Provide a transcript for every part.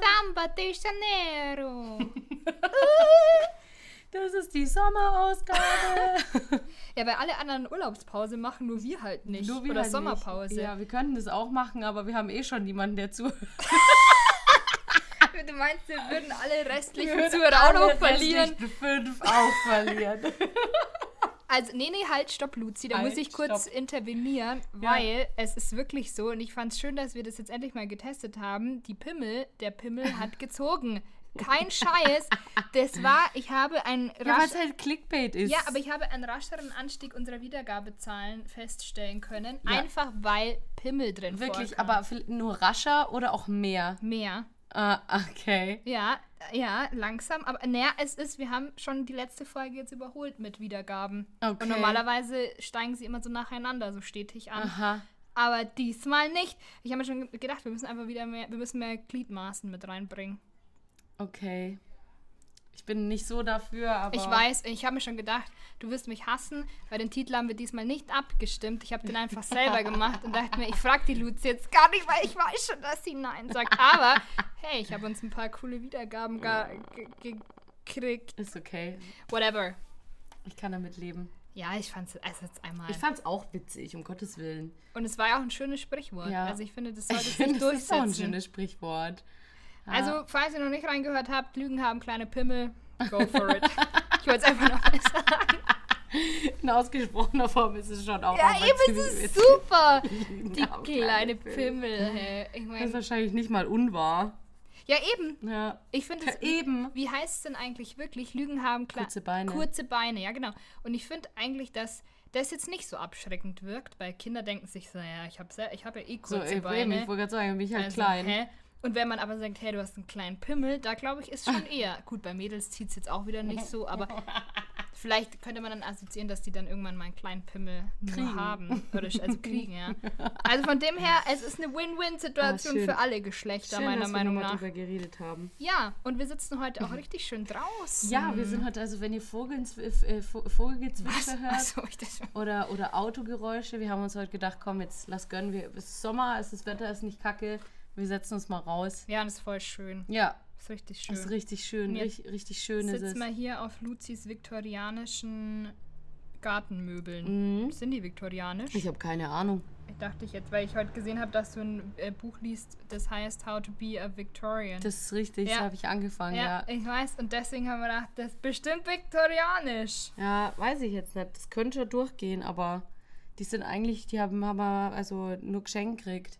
Samba de Janeiro. Das ist die Sommerausgabe. Ja, weil alle anderen Urlaubspause machen, nur wir halt nicht. Nur wir Oder halt nicht. Sommerpause. Ja, wir könnten das auch machen, aber wir haben eh schon niemanden, der zuhört. Du meinst, wir würden alle restlichen Wir würden Zuhörer auch alle noch verlieren? fünf auch verlieren. Also, nee, nee, halt, stopp, Luzi. Da Halt, muss ich kurz stopp. intervenieren, Ja. weil es ist wirklich so und ich fand es schön, dass wir das jetzt endlich mal getestet haben. Die Pimmel, der Pimmel hat gezogen. Kein Scheiß. Das war, ich habe ein Ja, rasch, halt Clickbait ist. ja, aber ich habe einen rascheren Anstieg unserer Wiedergabezahlen feststellen können. Ja. Einfach weil Pimmel drin Wirklich, vorkam. aber nur rascher oder auch mehr? Mehr. Ah, okay. Ja, ja, langsam. Aber naja, es ist, wir haben schon die letzte Folge jetzt überholt mit Wiedergaben. Okay. Und normalerweise steigen sie immer so nacheinander, so stetig an. Aha. Aber diesmal nicht. Ich habe mir schon gedacht, wir müssen einfach wieder mehr, wir müssen mehr Gliedmaßen mit reinbringen. Okay. Ich bin nicht so dafür, aber. Ich weiß, ich habe mir schon gedacht, du wirst mich hassen, weil den Titel haben wir diesmal nicht abgestimmt. Ich habe den einfach selber gemacht und dachte mir, ich frage die Luzi jetzt gar nicht, weil ich weiß schon, dass sie Nein sagt. Aber hey, ich habe uns ein paar coole Wiedergaben ge ge gekriegt. Ist okay. Whatever. Ich kann damit leben. Ja, ich fand es also jetzt einmal. Ich fand's auch witzig, um Gottes Willen. und es war ja auch ein schönes Sprichwort. Ja. Also ich finde, das sollte sich finde, das ist auch ein durchsetzen. schönes Sprichwort. Ja. Also, falls ihr noch nicht reingehört habt, Lügen haben kleine Pimmel, go for it. ich wollte es einfach noch mal sagen. in ausgesprochener Form ist es schon auch. Ja, eben, es ist super. Die kleine Pimmel. Pimmel. Hey. Ich Das ist wahrscheinlich nicht mal unwahr. Ja, eben. Ja. Ich finde es. Ja, eben. Wie heißt es denn eigentlich wirklich? Lügen haben Kurze Beine. Kurze Beine, ja, genau. Und ich finde eigentlich, dass das jetzt nicht so abschreckend wirkt, weil Kinder denken sich so, ja, ich habe ich hab ja eh So, kurze ey, Beine. ich wollte gerade sagen, bin ich halt Also, klein. Hä? Und wenn man aber sagt, hey, du hast einen kleinen Pimmel, da glaube ich, ist schon eher. Gut, bei Mädels zieht es jetzt auch wieder nicht so, aber vielleicht könnte man dann assoziieren, dass die dann irgendwann mal einen kleinen Pimmel Kriegen. haben. Oder sch- also kriegen, ja. Also von dem her, es ist eine Win-Win-Situation Ah, für alle Geschlechter, Schön, meiner dass Meinung wir nach. darüber geredet haben. Ja, und wir sitzen heute auch richtig schön draußen. Ja, wir sind halt, also wenn ihr äh, Vo- Vogelgezwitscher hört ich das schon. oder, oder Autogeräusche, wir haben uns heute gedacht, komm, jetzt lass gönnen wir. Es ist Sommer, es ist Wetter, ist nicht kacke. Wir setzen uns mal raus. Ja, das ist voll schön. Ja, Das ist richtig das schön. ist richtig schön, richtig, richtig schön ist es. mal hier auf Luzis viktorianischen Gartenmöbeln. Mhm. Sind die viktorianisch? Ich habe keine Ahnung. Ich dachte ich jetzt, weil ich heute gesehen habe, dass du ein äh, Buch liest, das heißt How to be a Victorian. Das ist richtig, Ja. so habe ich angefangen, ja, ja. ich weiß. Und deswegen haben wir gedacht, das ist bestimmt viktorianisch. Ja, weiß ich jetzt nicht. Das könnte schon durchgehen, aber die sind eigentlich, die haben, haben wir also nur geschenkt gekriegt.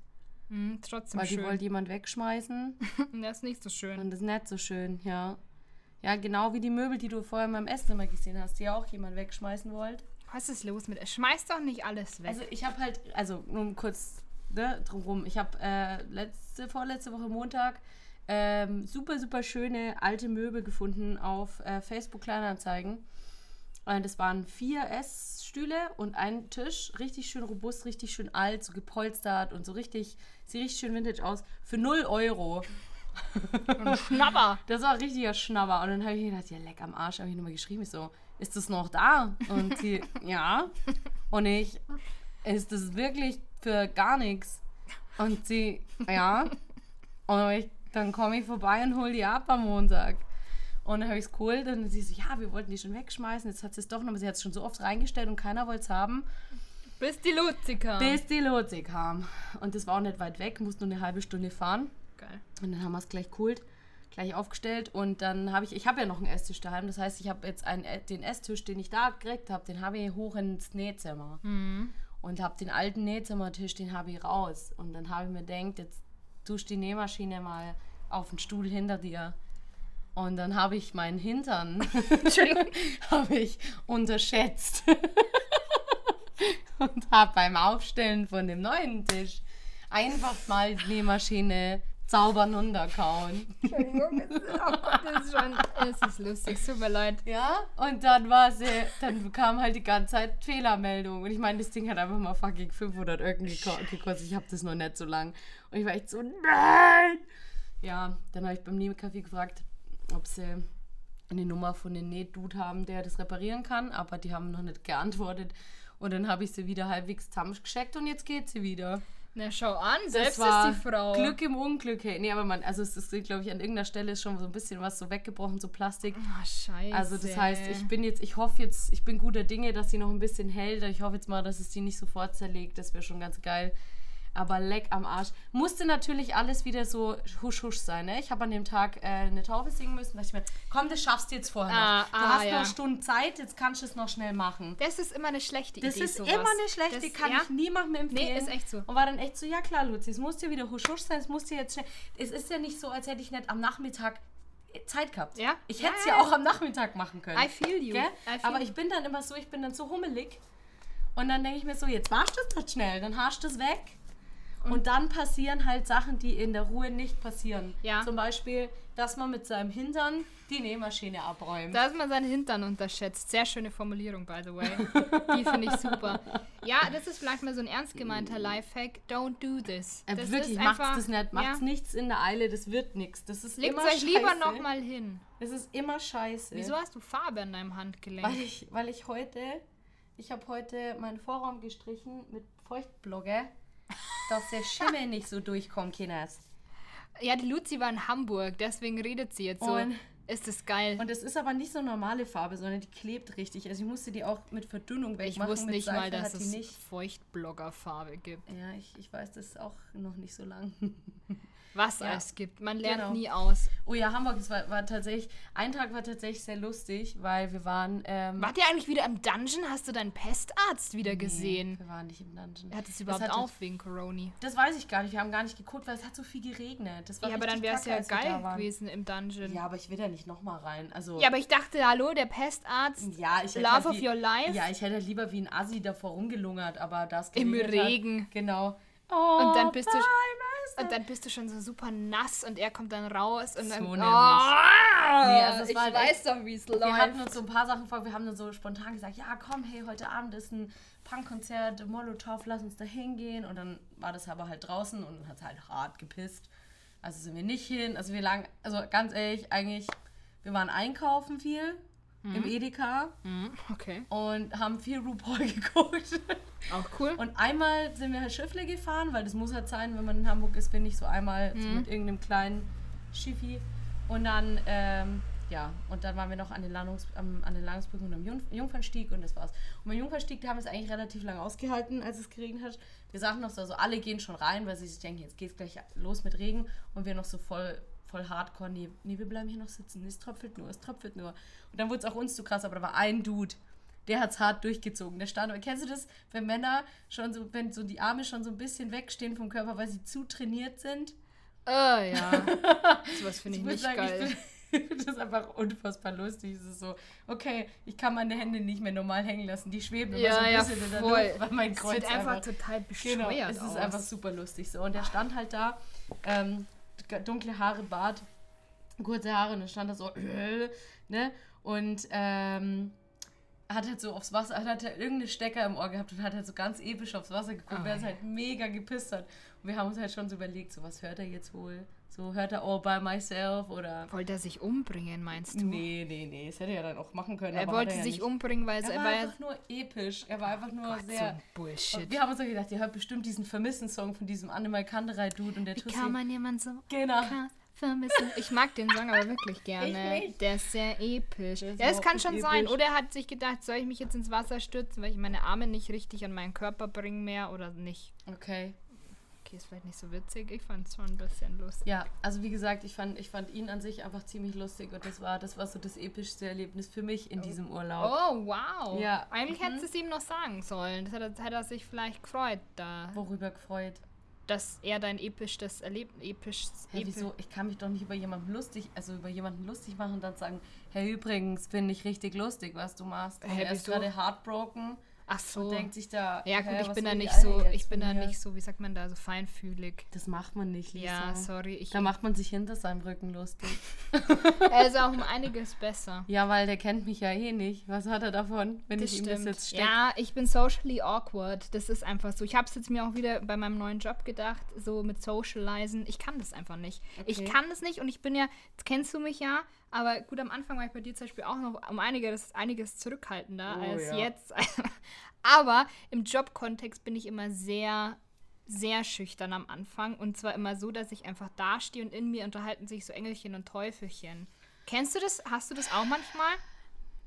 Hm, trotzdem Weil die schön. wollte jemand wegschmeißen. das ist nicht so schön. Und das ist nicht so schön, ja. Ja, genau wie die Möbel, die du vorher in meinem Esszimmer gesehen hast, die auch jemand wegschmeißen wollte. Was ist los mit? Schmeiß doch nicht alles weg. Also ich habe halt, also nur kurz ne, drumrum, ich habe äh, letzte, vorletzte Woche Montag ähm, super, super schöne alte Möbel gefunden auf äh, Facebook Kleinanzeigen. Und das waren vier Essstühle und ein Tisch, richtig schön robust, richtig schön alt, so gepolstert und so richtig, sieht richtig schön vintage aus, für 0 Euro. Ein Schnapper. Das war ein richtiger Schnabber. Und dann habe ich gedacht, ja, leck am Arsch, habe ich nochmal geschrieben. Ich so, ist das noch da? Und sie, ja. Und ich, ist das wirklich für gar nichts? Und sie, ja. Und ich, dann komme ich vorbei und hole die ab am Montag. Und dann habe ich es geholt und sie so, ja, wir wollten die schon wegschmeißen. Jetzt hat sie es doch noch, aber sie hat es schon so oft reingestellt und keiner wollte es haben, Bis die Luzi kam. bis die Lotse kam. Und das war auch nicht weit weg, musste nur eine halbe Stunde fahren. Geil. Und dann haben wir es gleich geholt, gleich aufgestellt und dann habe ich, ich habe ja noch einen Esstisch daheim, das heißt, ich habe jetzt einen, äh, den Esstisch, den ich da gekriegt habe, den habe ich hoch ins Nähzimmer und habe den alten Nähzimmertisch, den habe ich raus und dann habe ich mir gedacht, jetzt tust die Nähmaschine mal auf den Stuhl hinter dir und dann habe ich meinen Hintern habe ich unterschätzt und habe beim Aufstellen von dem neuen Tisch einfach mal die Nähmaschine zaubern runterkauen. Entschuldigung. Oh Gott, das ist schon. Es ist lustig. Es tut mir leid. Ja, und dann war sie, dann kam halt die ganze Zeit Fehlermeldung. Und ich meine, das Ding hat einfach mal fucking 500 irgendwie geko- gekostet. Ich habe das noch nicht so lang. Und ich war echt so, nein! ja, dann habe ich beim Nebelcafé gefragt, ob sie eine Nummer von dem Nähdude haben, der das reparieren kann, aber die haben noch nicht geantwortet. Und dann habe ich sie wieder halbwegs zusammengescheckt und jetzt geht sie wieder. Na, schau an, selbst das ist die Frau. Glück im Unglück. Hey. Nee, aber man, also es ist, glaube ich, an irgendeiner Stelle ist schon so ein bisschen was so weggebrochen, so Plastik. Ah, scheiße. Also das heißt, ich bin jetzt, ich hoffe jetzt, ich bin guter Dinge, dass sie noch ein bisschen hält. Ich hoffe jetzt mal, dass es die nicht sofort zerlegt. Das wäre schon ganz geil. Aber leck am Arsch. Musste natürlich alles wieder so husch husch sein. Ne? Ich habe an dem Tag äh, eine Taufe singen müssen. Da dachte ich mir, komm, das schaffst du jetzt vorher Ah, noch. Du ah, hast ja. noch eine Stunde Zeit, jetzt kannst du es noch schnell machen. Das ist immer eine schlechte Das Idee. ist sowas. immer eine schlechte, Das- kann ja? ich niemandem empfehlen. Nee, ist echt so. Und war dann echt so, ja klar, Luzi, es muss dir wieder husch husch sein, es muss dir jetzt schnell. Es ist ja nicht so, als hätte ich nicht am Nachmittag Zeit gehabt. Ja. Ich hätte es ja, ja auch am Nachmittag machen können. I feel you. I feel Aber ich bin dann immer so, ich bin dann so hummelig. Und dann denke ich mir so, jetzt machst du doch schnell, dann hast du es weg. Und, dann passieren halt Sachen, die in der Ruhe nicht passieren. Ja. Zum Beispiel, dass man mit seinem Hintern die Nähmaschine abräumt. Da hat man seinen Hintern unterschätzt. Sehr schöne Formulierung, by the way. Die finde ich super. Ja, das ist vielleicht mal so ein ernst gemeinter Lifehack. Don't do this. Äh, Das wirklich, macht's einfach- das nicht. Macht's ja. nichts in der Eile, das wird nichts. Das ist Legt immer euch lieber scheiße. nochmal hin. Es ist immer scheiße. Wieso hast du Farbe an deinem Handgelenk? Weil ich, weil ich heute, ich habe heute meinen Vorraum gestrichen mit Feuchtblogger, dass der Schimmel nicht so durchkommt, Kinders. Ja, die Luzi war in Hamburg, deswegen redet sie jetzt so. Und- ist das geil. Und es ist aber nicht so normale Farbe, sondern die klebt richtig. Also ich musste die auch mit Verdünnung ich wegmachen. wusste mit nicht Seife mal, dass es nicht. Feuchtbloggerfarbe gibt. Ja, ich, ich weiß das auch noch nicht so lang. Was Ja. es gibt. Man lernt Genau. nie aus. Oh ja, Hamburg, es war, war tatsächlich, ein Tag war tatsächlich sehr lustig, weil wir waren... Ähm, Wart ihr eigentlich wieder im Dungeon? Hast du deinen Pestarzt wieder gesehen? wir waren nicht im Dungeon. Hat es überhaupt hatte- auf wegen Corona? Das weiß ich gar nicht. Wir haben gar nicht geguckt, weil es hat so viel geregnet. Das war Ja, aber dann wäre es ja geil gewesen im Dungeon. Ja, aber ich will da nicht nochmal rein. Also, Ja, aber ich dachte, hallo, der Pestarzt. ja, ich Love halt of wie- your life. Ja, ich hätte halt lieber wie ein Assi davor rumgelungert, aber das Im Regen. Hat, genau. Oh, Und dann bist du- Und dann bist du schon so super nass und er kommt dann raus und dann. So oh. Nee, also es ich war halt weiß echt- doch, wie es Wir hatten läuft. uns so ein paar Sachen vor, wir haben dann so spontan gesagt, ja komm, hey, heute Abend ist ein Punkkonzert, Molotow, lass uns da hingehen. Und dann war das aber halt draußen und dann hat es halt hart gepisst. Also sind wir nicht hin. Also wir lagen, also ganz ehrlich, eigentlich, wir waren einkaufen viel im Edeka Mhm, Okay. und haben viel RuPaul geguckt. Auch cool. Und einmal sind wir halt Schiffle gefahren, weil das muss halt sein, wenn man in Hamburg ist, bin ich so einmal so mit irgendeinem kleinen Schiffi. Und dann, ähm, ja, und dann waren wir noch an den, Landungs am, an den Landungsbrücken und am Jung Jungfernstieg und das war's. Und beim Jungfernstieg, da haben wir es eigentlich relativ lange ausgehalten, als es geregnet hat. Wir sagten noch so, also alle gehen schon rein, weil sie sich denken, jetzt geht's gleich los mit Regen. Und wir noch so voll, voll hardcore, nee, nee, wir bleiben hier noch sitzen, es tröpfelt nur, es tröpfelt nur. Und dann wurde es auch uns zu krass, aber da war ein Dude, der hat's hart durchgezogen. Der stand, kennst du das, wenn Männer schon so, wenn so die Arme schon so ein bisschen wegstehen vom Körper, weil sie zu trainiert sind? Äh, ja. Sowas finde ich muss nicht sagen, geil. Ich das ist einfach unfassbar lustig. Es ist so, okay, ich kann meine Hände nicht mehr normal hängen lassen. Die schweben immer so Ja, ein ja, bisschen in der. Luft, weil mein Es Kreuz wird einfach, einfach total bescheuert Genau, es ist aus. einfach super lustig so. Und der stand halt da, ähm, dunkle Haare, Bart, kurze Haare und dann stand er so, ne? Und ähm, hat halt so aufs Wasser, hat halt irgendeine Stecker im Ohr gehabt und hat halt so ganz episch aufs Wasser geguckt, Oh, wer es ja. halt mega gepisst hat. Und wir haben uns halt schon so überlegt, so was hört er jetzt wohl? So hört er All by Myself oder... Wollte er sich umbringen, meinst du? Nee, nee, nee, das hätte er dann auch machen können. Er wollte er ja sich nicht. umbringen, weil Er er war ja einfach nur episch. Er war einfach nur Gott, so sehr... ein Bullshit. Wir haben uns so gedacht, ihr hört bestimmt diesen Vermissen-Song von diesem Animal Kanderei-Dude und der Wie Tussi. kann man jemand so Genau. krass vermissen? Ich mag den Song aber wirklich gerne. Der ist sehr episch. Der ist ja, es kann schon sein. episch. Oder er hat sich gedacht, soll ich mich jetzt ins Wasser stürzen, weil ich meine Arme nicht richtig an meinen Körper bringen mehr oder nicht? Okay. Okay, ist vielleicht nicht so witzig. Ich fand es schon ein bisschen lustig. Ja, also wie gesagt, ich fand, ich fand ihn an sich einfach ziemlich lustig und das war, das war so das epischste Erlebnis für mich in diesem Urlaub. Oh, wow. Ja. Eigentlich Mhm. hättest du es ihm noch sagen sollen. Das hätte, hätte er sich vielleicht gefreut, da, Worüber gefreut. Dass er dein epischstes Erlebnis, epischs, Hey, wieso? Ich kann mich doch nicht über jemanden lustig, also über jemanden lustig machen und dann sagen, hey, übrigens, finde ich richtig lustig, was du machst. Und Hä, er ist gerade heartbroken Ach so. Und denkt sich da. ja gut, ich bin da nicht so, ich bin da nicht so, wie sagt man da, so feinfühlig. Das macht man nicht, Lisa. Ja, sorry. Ich, Da macht man sich hinter seinem Rücken lustig. er ist auch um einiges besser. Ja, weil der kennt mich ja eh nicht. Was hat er davon, wenn Das ich ihm das stimmt. jetzt stecke? Ja, ich bin socially awkward. Das ist einfach so. Ich habe es jetzt mir auch wieder bei meinem neuen Job gedacht, so mit Socializen. Ich kann das einfach nicht. Ich Okay. kann das nicht und ich bin ja, kennst du mich ja, aber gut, am Anfang war ich bei dir zum Beispiel auch noch um einiges, einiges zurückhaltender Oh, als ja. jetzt. aber im Jobkontext bin ich immer sehr sehr schüchtern am Anfang und zwar immer so, dass ich einfach dastehe und in mir unterhalten sich so Engelchen und Teufelchen. Kennst du das? Hast du das auch manchmal?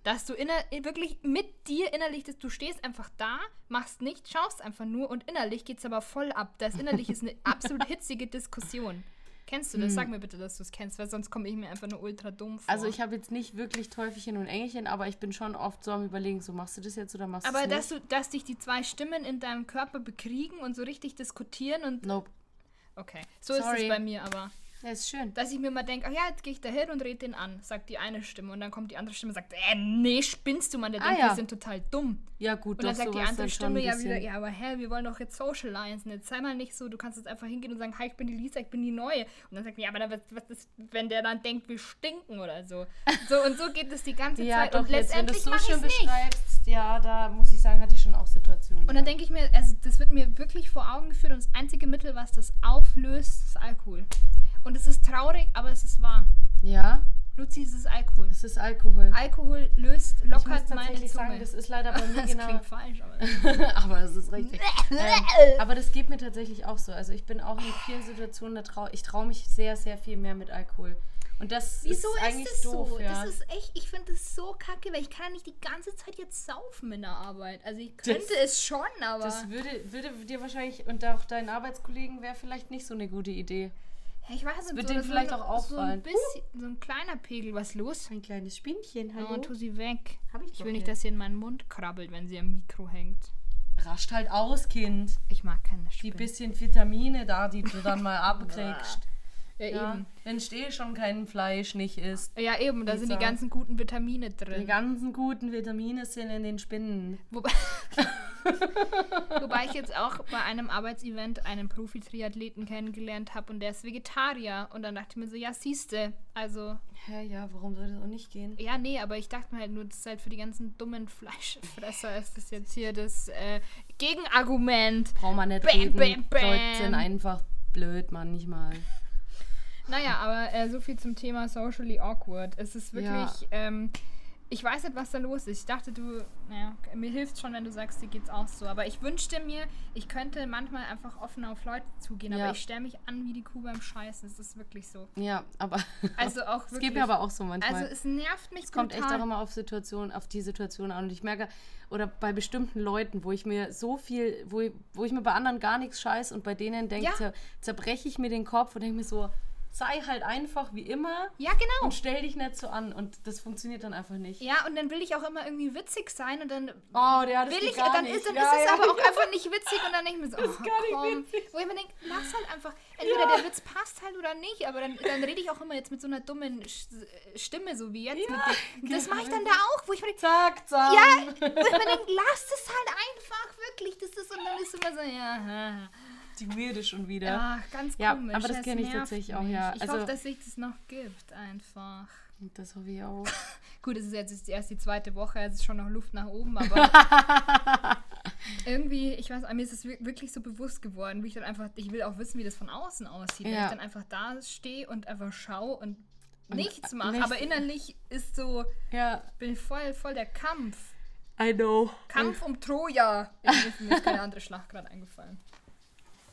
Dass du inner wirklich mit dir innerlich, dass du stehst einfach da, machst nichts, schaust einfach nur und innerlich geht es aber voll ab. Das innerlich ist eine absolut hitzige Diskussion. Kennst du das? Sag mir bitte, dass du es kennst, weil sonst komme ich mir einfach nur ultra dumm vor. Also ich habe jetzt nicht wirklich Teufelchen und Engelchen, aber ich bin schon oft so am überlegen, so machst du das jetzt oder machst du aber das dass du, dass dich die zwei Stimmen in deinem Körper bekriegen und so richtig diskutieren und Nope. okay, so ist Sorry. es bei mir aber. Ja, ist schön. Dass ich mir mal denke, ach ja, jetzt gehe ich da hin und rede den an, sagt die eine Stimme. Und dann kommt die andere Stimme und sagt, äh, nee, spinnst du, Mann, der Ah, denkt, ja. wir sind total dumm. Ja gut, Und dann sagt die andere schon Stimme ja wieder, ja, aber hä, wir wollen doch jetzt socializen. Jetzt sei mal nicht so, du kannst jetzt einfach hingehen und sagen, hi, ich bin die Lisa, ich bin die Neue. Und dann sagt die, ja, aber dann, was, ist, wenn der dann denkt, wir stinken oder so. So und so geht es die ganze Ja, Zeit. doch, und jetzt, wenn du letztendlich so mache ich schön es nicht. beschreibst, ja, da muss ich sagen, hatte ich schon auch Situationen. Und ja. dann denke ich mir, also das wird mir wirklich vor Augen geführt und das einzige Mittel, was das auflöst, ist Alkohol. Und es ist traurig, aber es ist wahr. Ja, Luzi, es ist Alkohol. es ist Alkohol. Alkohol löst, ich muss lockert meine Zunge. sagen, das ist leider bei mir das genau. klingt falsch, aber aber es ist richtig. ähm, aber das geht mir tatsächlich auch so. Also ich bin auch in vielen Situationen, da trau, ich traue mich sehr, sehr viel mehr mit Alkohol. Und das Wieso ist ist eigentlich das doof, so? ja. Das ist echt, ich finde das so kacke, weil ich kann ja nicht die ganze Zeit jetzt saufen in der Arbeit. Also ich könnte es schon, aber das würde, würde dir wahrscheinlich und auch deinen Arbeitskollegen wäre vielleicht nicht so eine gute Idee. Ja, ich weiß nicht, wird so, denen so vielleicht ein- auch So ein, auffallen. bisschen, so ein kleiner Pegel, was ist los? Ein kleines Spinnchen, Oh, tu sie weg. Hab ich Ich will nicht, dass sie in meinen Mund krabbelt, wenn sie am Mikro hängt. Rascht halt aus, Kind. Ich mag keine Die Spinnen. bisschen Vitamine da, die du dann mal abkriegst. Ja, Ja, eben. wenn eh schon kein Fleisch nicht isst. Ja, eben, da sind die ganzen guten Vitamine Die drin. ganzen guten Vitamine sind in den Spinnen. Wobei, wobei ich jetzt auch bei einem Arbeitsevent einen Profi-Triathleten kennengelernt habe und der ist Vegetarier. Und dann dachte ich mir so, ja, siehste, also, Hä, ja, warum soll das auch nicht gehen? ja, nee, aber ich dachte mir halt nur, das ist halt für die ganzen dummen Fleischfresser ist das jetzt hier das äh, Gegenargument. Braucht man nicht Bam, reden. bam, bam. Leute sind einfach blöd manchmal. Naja, aber äh, so viel zum Thema socially awkward. Es ist wirklich, Ja. ähm, ich weiß nicht, was da los ist. Ich dachte, du, naja, mir hilft schon, wenn du sagst, dir geht's auch so. Aber ich wünschte mir, ich könnte manchmal einfach offen auf Leute zugehen. Ja. Aber ich stelle mich an wie die Kuh beim Scheißen. Es ist wirklich so. Ja, aber Also auch es wirklich. geht mir aber auch so manchmal. also es nervt mich Es kommt echt brutal. auch immer auf Situation, auf die Situation an. Und ich merke, oder bei bestimmten Leuten, wo ich mir so viel, wo ich, wo ich mir bei anderen gar nichts scheiß und bei denen denke, Ja. zer, zerbreche ich mir den Kopf und denke mir so, sei halt einfach wie immer Ja, genau. und stell dich nicht so an. Und das funktioniert dann einfach nicht. Ja, und dann will ich auch immer irgendwie witzig sein und dann Oh, der hat will ich, dann, nicht. ist, dann Ja, ist es ja, aber auch ja. einfach nicht witzig und dann denke ich mir so, oh, gar nicht komm. Wo ich mir denke, lass halt einfach, entweder der Witz passt halt oder nicht, aber dann, dann rede ich auch immer jetzt mit so einer dummen Stimme, so wie jetzt. Ja, dir. das genau. mache ich dann da auch, wo ich mir denke, Zack, zack. ja, wo ich mir denke, lass es halt einfach, wirklich, das ist, und dann ist immer so, ja. Die Weirde schon wieder. ja ganz Ja, komisch. aber das kenne ich tatsächlich auch, ja. Ich Also- hoffe, dass sich das noch gibt, einfach. Und das hoffe ich auch. Gut, es ist jetzt erst die zweite Woche, es ist schon noch Luft nach oben, aber irgendwie, ich weiß, mir ist es wir- wirklich so bewusst geworden, wie ich dann einfach, ich will auch wissen, wie das von außen aussieht, wenn Ja. ich dann einfach da stehe und einfach schaue und nichts mache, nichts- aber innerlich ist so, Ja, bin voll, voll der Kampf. I know. Kampf um Troja. Ich, mir ist keine andere Schlacht gerade eingefallen.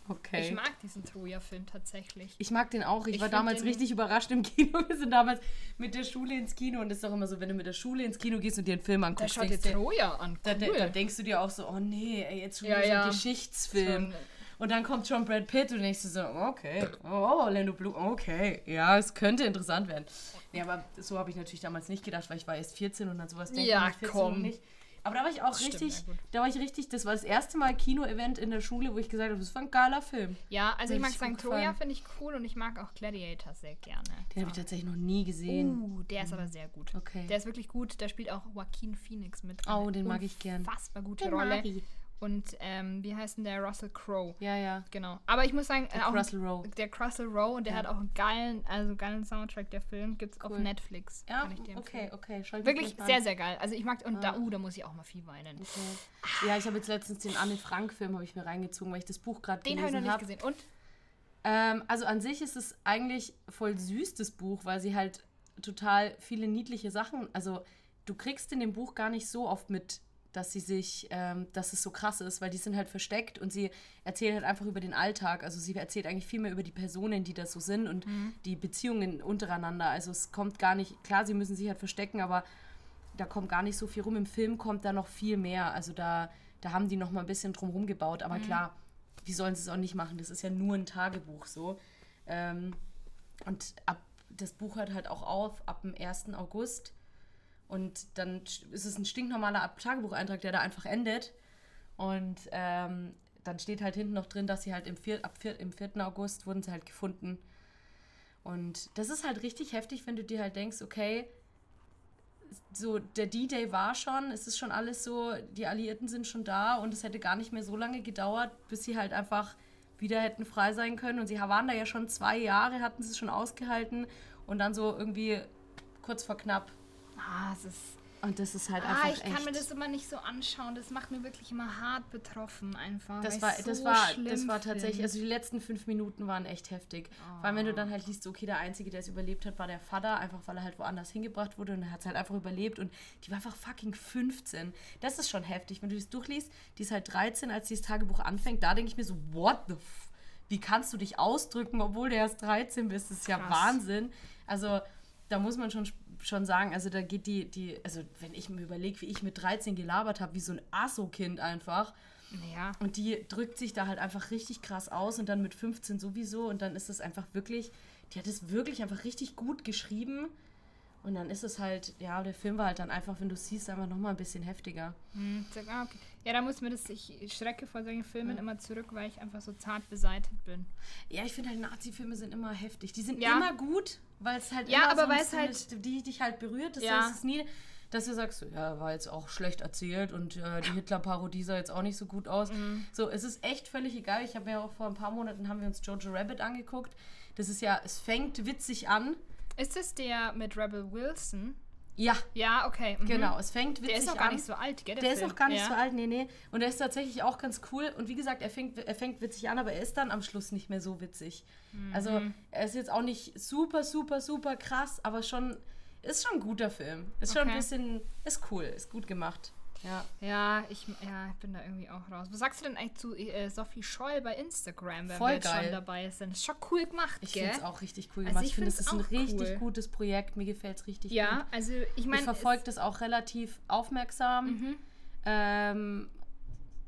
Okay. Ich mag diesen Troja-Film tatsächlich. Ich mag den auch. Ich, Ich war damals richtig überrascht im Kino. Wir sind damals mit der Schule ins Kino und das ist doch immer so, wenn du mit der Schule ins Kino gehst und dir einen Film Da anguckst, schaut dir Troja an. da, da, Cool. da denkst du dir auch so, oh nee, ey, jetzt schon Ja, ja. ein Geschichtsfilm. Und dann kommt schon Brad Pitt und denkst du so, okay, oh, Orlando Bloom, okay, ja, es könnte interessant werden. Ja, aber so habe ich natürlich damals nicht gedacht, weil ich war erst 14 und dann sowas denkt Ja, mit 14 komm. nicht. Aber da war ich auch stimmt, richtig, gut. da war ich richtig, das war das erste Mal Kino-Event in der Schule, wo ich gesagt habe, das war ein geiler Film. Ja, also ich mag gefallen. finde ich cool und ich mag auch Gladiator sehr gerne. Den habe ich tatsächlich noch nie gesehen. Uh, der ist aber sehr gut. Okay. Der ist wirklich gut. Da spielt auch Joaquin Phoenix mit. Oh, den mag ich gern. Unfassbar gute Den Rolle. mag ich. Und ähm, wie heißt denn der? Russell Crowe. Ja, ja. Genau. Aber ich muss sagen, äh, auch Russell Rowe. der Russell Rowe und der hat auch einen geilen, also geilen Soundtrack. Der Film gibt es auf Cool. Netflix. Ja, Kann ich dir okay, okay. Schau Wirklich sehr, an. sehr geil. Also ich mag, und da, uh, da muss ich auch mal viel weinen. Okay. Ja, ich habe jetzt letztens den Anne Frank-Film habe ich mir reingezogen, weil ich das Buch gerade Den habe ich noch gelesen nicht habe. gesehen. Und? Ähm, also an sich ist es eigentlich voll süß, das Buch, weil sie halt total viele niedliche Sachen, also du kriegst in dem Buch gar nicht so oft mit, dass sie sich, ähm, dass es so krass ist, weil die sind halt versteckt und sie erzählt halt einfach über den Alltag. Also sie erzählt eigentlich viel mehr über die Personen, die da so sind und die Beziehungen untereinander. Also es kommt gar nicht, klar, sie müssen sich halt verstecken, aber da kommt gar nicht so viel rum. Im Film kommt da noch viel mehr. Also da, da haben die noch mal ein bisschen drum rumgebaut. Aber klar, wie sollen sie es auch nicht machen? Das ist ja nur ein Tagebuch so. Ähm, und ab, das Buch hört halt auch auf ab dem 1. August. Und dann ist es ein stinknormaler Tagebucheintrag, der da einfach endet. Und ähm, dann steht halt hinten noch drin, dass sie halt im, vier, ab vier, im 4. August wurden sie halt gefunden. Und das ist halt richtig heftig, wenn du dir halt denkst, okay, so der D-Day war schon, es ist schon alles so, die Alliierten sind schon da und es hätte gar nicht mehr so lange gedauert, bis sie halt einfach wieder hätten frei sein können. Und sie waren da ja schon zwei Jahre, hatten sie es schon ausgehalten und dann so irgendwie kurz vor knapp. Ah, es ist. Und das ist halt Ah, einfach ich kann echt. mir das immer nicht so anschauen. Das macht mir wirklich immer hart betroffen einfach. das war, ich das so war, das war tatsächlich, find. also die letzten fünf Minuten waren echt heftig. Vor allem, wenn du dann halt liest, okay, der Einzige, der es überlebt hat, war der Vater, einfach weil er halt woanders hingebracht wurde und er hat es halt einfach überlebt und die war einfach fucking 15. Das ist schon heftig, wenn du das durchliest. Die ist halt 13, als dieses Tagebuch anfängt, da denke ich mir so, what the f wie kannst du dich ausdrücken, obwohl du erst 13 bist? Das ist ja Krass. Wahnsinn. Also da muss man schon, schon sagen, also da geht die, die, also wenn ich mir überlege, wie ich mit 13 gelabert habe, wie so ein Asso-Kind einfach. Ja. Und die drückt sich da halt einfach richtig krass aus und dann mit 15 sowieso und dann ist es einfach wirklich, die hat es wirklich einfach richtig gut geschrieben und dann ist es halt, ja, der Film war halt dann einfach, wenn du es siehst, einfach nochmal ein bisschen heftiger. Hm, sag, ah, okay. Ja, da muss mir das, ich schrecke vor solchen Filmen immer zurück, weil ich einfach so zart beseitigt bin. Ja, ich finde halt Nazi-Filme sind immer heftig. Die sind Ja. immer gut, weil es halt Ja, aber weil es halt- die dich halt berührt. Das Ja. ist es nie, dass du sagst, ja, war jetzt auch schlecht erzählt und äh, die Hitler-Parodie sah jetzt auch nicht so gut aus. Mhm. So, es ist echt völlig egal. Ich habe mir auch vor ein paar Monaten haben wir uns Jojo Rabbit angeguckt. Das ist ja, es fängt witzig an. Ist das der mit Rebel Wilson? Ja, Ja, okay. mhm. genau, es fängt witzig Der ist auch an. gar nicht so alt, gell? Der ist Film? auch gar nicht ja. so alt, nee, nee. Und der ist tatsächlich auch ganz cool. Und wie gesagt, er fängt, er fängt witzig an, aber er ist dann am Schluss nicht mehr so witzig. Also Mhm. er ist jetzt auch nicht super, super, super krass, aber schon, ist schon ein guter Film. Ist schon ein bisschen, ist cool, ist gut gemacht. Ja. Ja, ich, ja, bin da irgendwie auch raus. Was sagst du denn eigentlich zu äh, Sophie Scholl bei Instagram, wenn Voll wir jetzt geil. schon dabei sind? Ist schon cool gemacht, Ich finde es auch richtig cool Also gemacht. ich ich finde, es ist ein richtig cool. gutes Projekt. Mir gefällt es richtig ja, gut. also ich meine, ich verfolge das auch relativ aufmerksam. Mhm. Ähm,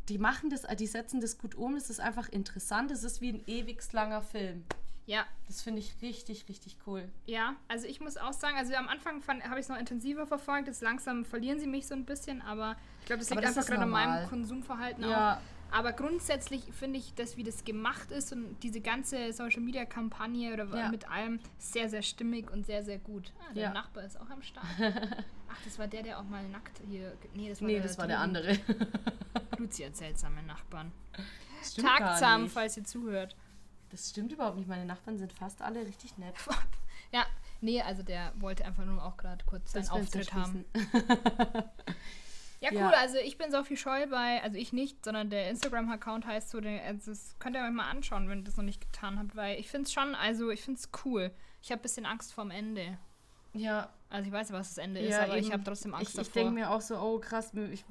die machen das, die setzen das gut um. Es ist einfach interessant. Es ist wie ein ewig langer Film. Ja, Das finde ich richtig, richtig cool. ja, also ich muss auch sagen, also am Anfang habe ich es noch intensiver verfolgt, jetzt langsam verlieren sie mich so ein bisschen, aber ich glaube, das liegt das einfach gerade an meinem. Konsumverhalten Ja. auch. Aber grundsätzlich finde ich, dass wie das gemacht ist und diese ganze Social Media Kampagne oder Ja. mit allem sehr, sehr stimmig und sehr, sehr gut. Ah, der Ja. Nachbar ist auch am Start. Ach, das war der, der auch mal nackt hier. Nee, das war Nee, der, das war der andere. Luzi hat seltsame Nachbarn. Tagsam, falls ihr zuhört. Das stimmt überhaupt nicht. Meine Nachbarn sind fast alle richtig nett. Ja, nee, also der wollte einfach nur auch gerade kurz seinen Das Auftritt haben. Ja, cool. Ja. Also ich bin Sophie Scholl bei, also ich nicht, sondern der Instagram-Account heißt so, also das könnt ihr euch mal anschauen, wenn ihr das noch nicht getan habt, weil ich finde es schon, also ich finde es cool. Ich habe ein bisschen Angst vorm Ende. Ja, Also ich weiß, was das Ende ist, ja aber ich eben. habe trotzdem Angst Ich, ich davor. denke mir auch so, oh krass, ich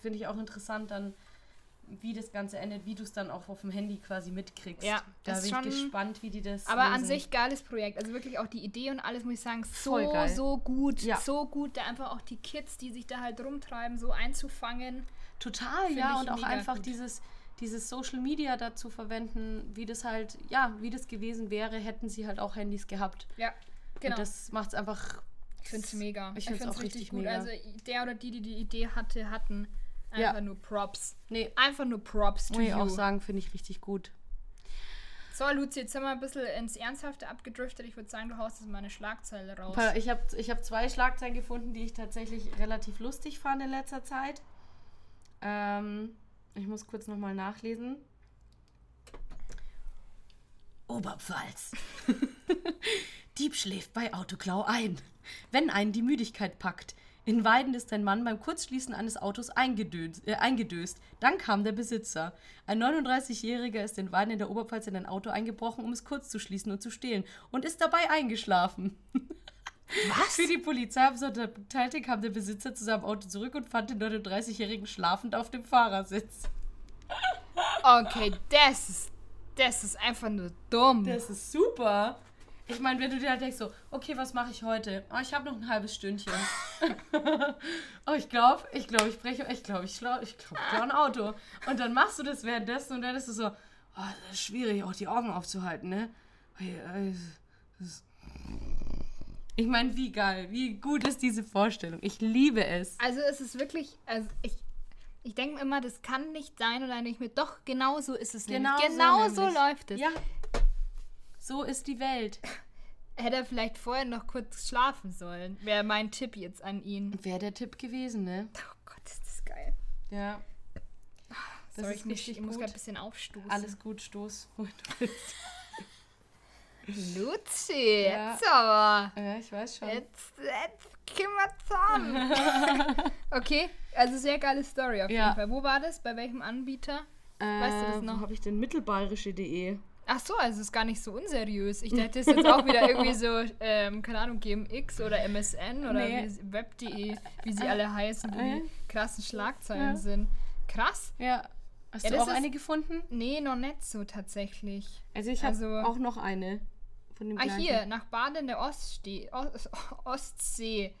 finde ich auch interessant dann, wie das Ganze endet, wie du es dann auch auf dem Handy quasi mitkriegst. Ja, da das bin ist ich gespannt, wie die das aber an lösen. sich geiles Projekt. Also wirklich auch die Idee und alles, muss ich sagen, so, Voll geil. so gut. Ja. So gut, da einfach auch die Kids, die sich da halt rumtreiben, so einzufangen. Total, ja, und auch einfach gut. dieses, dieses Social Media dazu verwenden, wie das halt, ja, wie das gewesen wäre, hätten sie halt auch Handys gehabt. Ja, genau. Und das macht es einfach Ich finde es mega. Ich find's find's auch richtig mega. Also der oder die, die die Idee hatte, hatten Ja. einfach nur Props. Nee, Einfach nur Props to muss ich you. auch sagen, finde ich richtig gut. So, Luzi, jetzt sind wir ein bisschen ins Ernsthafte abgedriftet. Ich würde sagen, du haust jetzt mal eine Schlagzeile raus. Ich habe ich hab zwei Schlagzeilen gefunden, die ich tatsächlich relativ lustig fand in letzter Zeit. Ähm, ich muss kurz nochmal nachlesen. Oberpfalz. Dieb schläft bei Autoklau ein. Wenn einen die Müdigkeit packt. In Weiden ist ein Mann beim Kurzschließen eines Autos eingedöst, äh, eingedöst. Dann kam der Besitzer. Ein 39-Jähriger ist in Weiden in der Oberpfalz in ein Auto eingebrochen, um es kurz zu schließen und zu stehlen. Und ist dabei eingeschlafen. Was? Für die Polizei am kam der Besitzer zu seinem Auto zurück und fand den 39-Jährigen schlafend auf dem Fahrersitz. Okay, das ist, das ist einfach nur dumm. Das ist super. Ich meine, wenn du dir halt denkst, so, okay, was mache ich heute? Oh, ich habe noch ein halbes Stündchen. oh, ich glaube, ich glaube, ich breche, ich glaube, ich glaube, ich glaube, ich ein Auto. Und dann machst du das währenddessen und dann ist es so, oh, das ist schwierig, auch die Augen aufzuhalten, ne? Ich meine, wie geil, wie gut ist diese Vorstellung. Ich liebe es. Also es ist wirklich, also ich, ich denke mir immer, das kann nicht sein und dann denke ich mir, doch, genau so ist es Genau nämlich. so Genau so läuft es. Ja. So ist die Welt. Hätte er vielleicht vorher noch kurz schlafen sollen, wäre mein Tipp jetzt an ihn. Wäre der Tipp gewesen, ne? Oh Gott, ist das geil. Ja. Das Sorry, ist ich, muss, richtig ich muss gerade ein bisschen aufstoßen. Alles gut, Stoß. wo du willst. Luzi, Ja. jetzt aber. ja, ich weiß schon. Jetzt, jetzt können wir zusammen. okay, also sehr geile Story auf Ja. jeden Fall. Wo war das? Bei welchem Anbieter? weißt du das noch? Äh, Wo habe ich denn mittelbayerische.de? Ach so, also es ist gar nicht so unseriös. Ich dachte, es ist jetzt auch wieder irgendwie so, ähm, keine Ahnung, GMX oder MSN oder Nee. Web.de, wie sie alle heißen, wo Äh. die krassen Schlagzeilen Ja. sind. Krass. Ja. Hast Ja, du das auch ist- eine gefunden? Nee, noch nicht so tatsächlich. Also ich habe Also- auch noch eine. Von dem Ah, gleichen. hier, nach Baden der Ostsee. Ost Ostsee.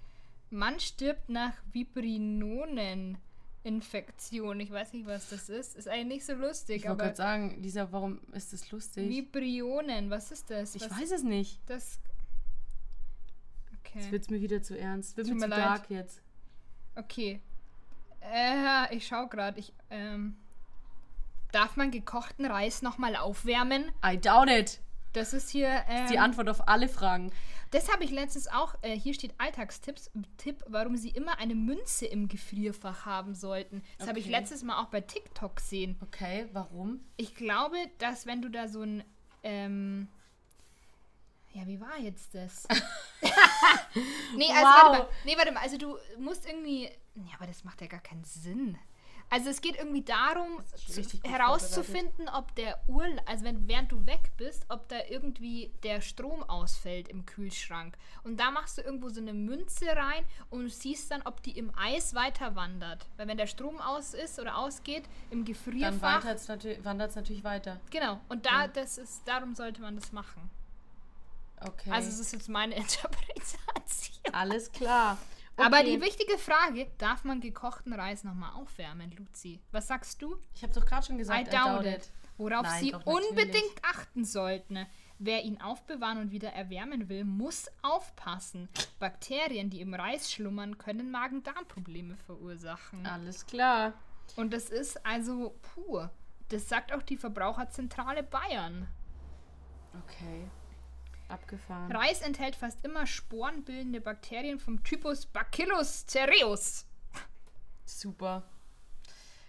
Mann stirbt nach Vibrinoneninfektion. Ich weiß nicht, was das ist. Ist eigentlich nicht so lustig, Ich wollte gerade sagen, Lisa, warum ist das lustig? Vibrionen, was ist das? ich was weiß es nicht. Das. Okay. Jetzt wird es mir wieder zu ernst. Wird Tut mir zu leid. dark jetzt. Okay. Äh, ich schau gerade. Ich, ähm, darf man gekochten Reis nochmal aufwärmen? I doubt it. Das ist hier. Das ist die Ähm, Antwort auf alle Fragen. Das habe ich letztens auch. Äh, hier steht Alltagstipps. Tipp, warum Sie immer eine Münze im Gefrierfach haben sollten. Das habe ich Okay. letztes Mal auch bei TikTok gesehen. Okay, warum? Ich glaube, dass wenn du da so ein. Ähm, ja, wie war jetzt das? nee, also Wow. warte mal. Nee, warte mal. Also du musst irgendwie. Ja, aber das macht ja gar keinen Sinn. Also es geht irgendwie darum, herauszufinden, ob der Urlaub, also wenn, während du weg bist, ob da irgendwie der Strom ausfällt im Kühlschrank. Und da machst du irgendwo so eine Münze rein und siehst dann, ob die im Eis weiter wandert. Weil wenn der Strom aus ist oder ausgeht, im Dann Gefrierfach. natür- wandert es natürlich weiter. Genau. Und da, das ist, darum sollte man das machen. Okay. Also es ist jetzt meine Interpretation. Alles klar. Aber die wichtige Frage, darf man gekochten Reis nochmal aufwärmen, Luzi? Was sagst du? Ich habe doch gerade schon gesagt, I doubt it. Worauf Nein, Sie unbedingt achten sollten. Wer ihn aufbewahren und wieder erwärmen will, muss aufpassen. Bakterien, die im Reis schlummern, können Magen-Darm-Probleme verursachen. Alles klar. Und das ist also pur. Das sagt auch die Verbraucherzentrale Bayern. Okay. Abgefahren. Reis enthält fast immer sporenbildende Bakterien vom Typus Bacillus cereus. Super.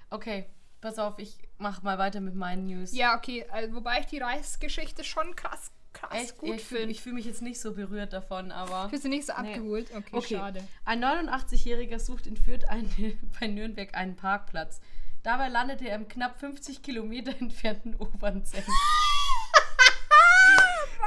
Okay, pass auf, ich mach mal weiter mit meinen News. Ja, okay, also, wobei ich die Reisgeschichte schon krass, krass Echt? gut ich fühle finde. fühl mich jetzt nicht so berührt davon, aber. Fühlst du nicht so abgeholt? Okay, Okay. schade. Ein 89-Jähriger sucht in Fürth einen, bei Nürnberg einen Parkplatz. Dabei landete er im knapp 50 Kilometer entfernten Obernsenn.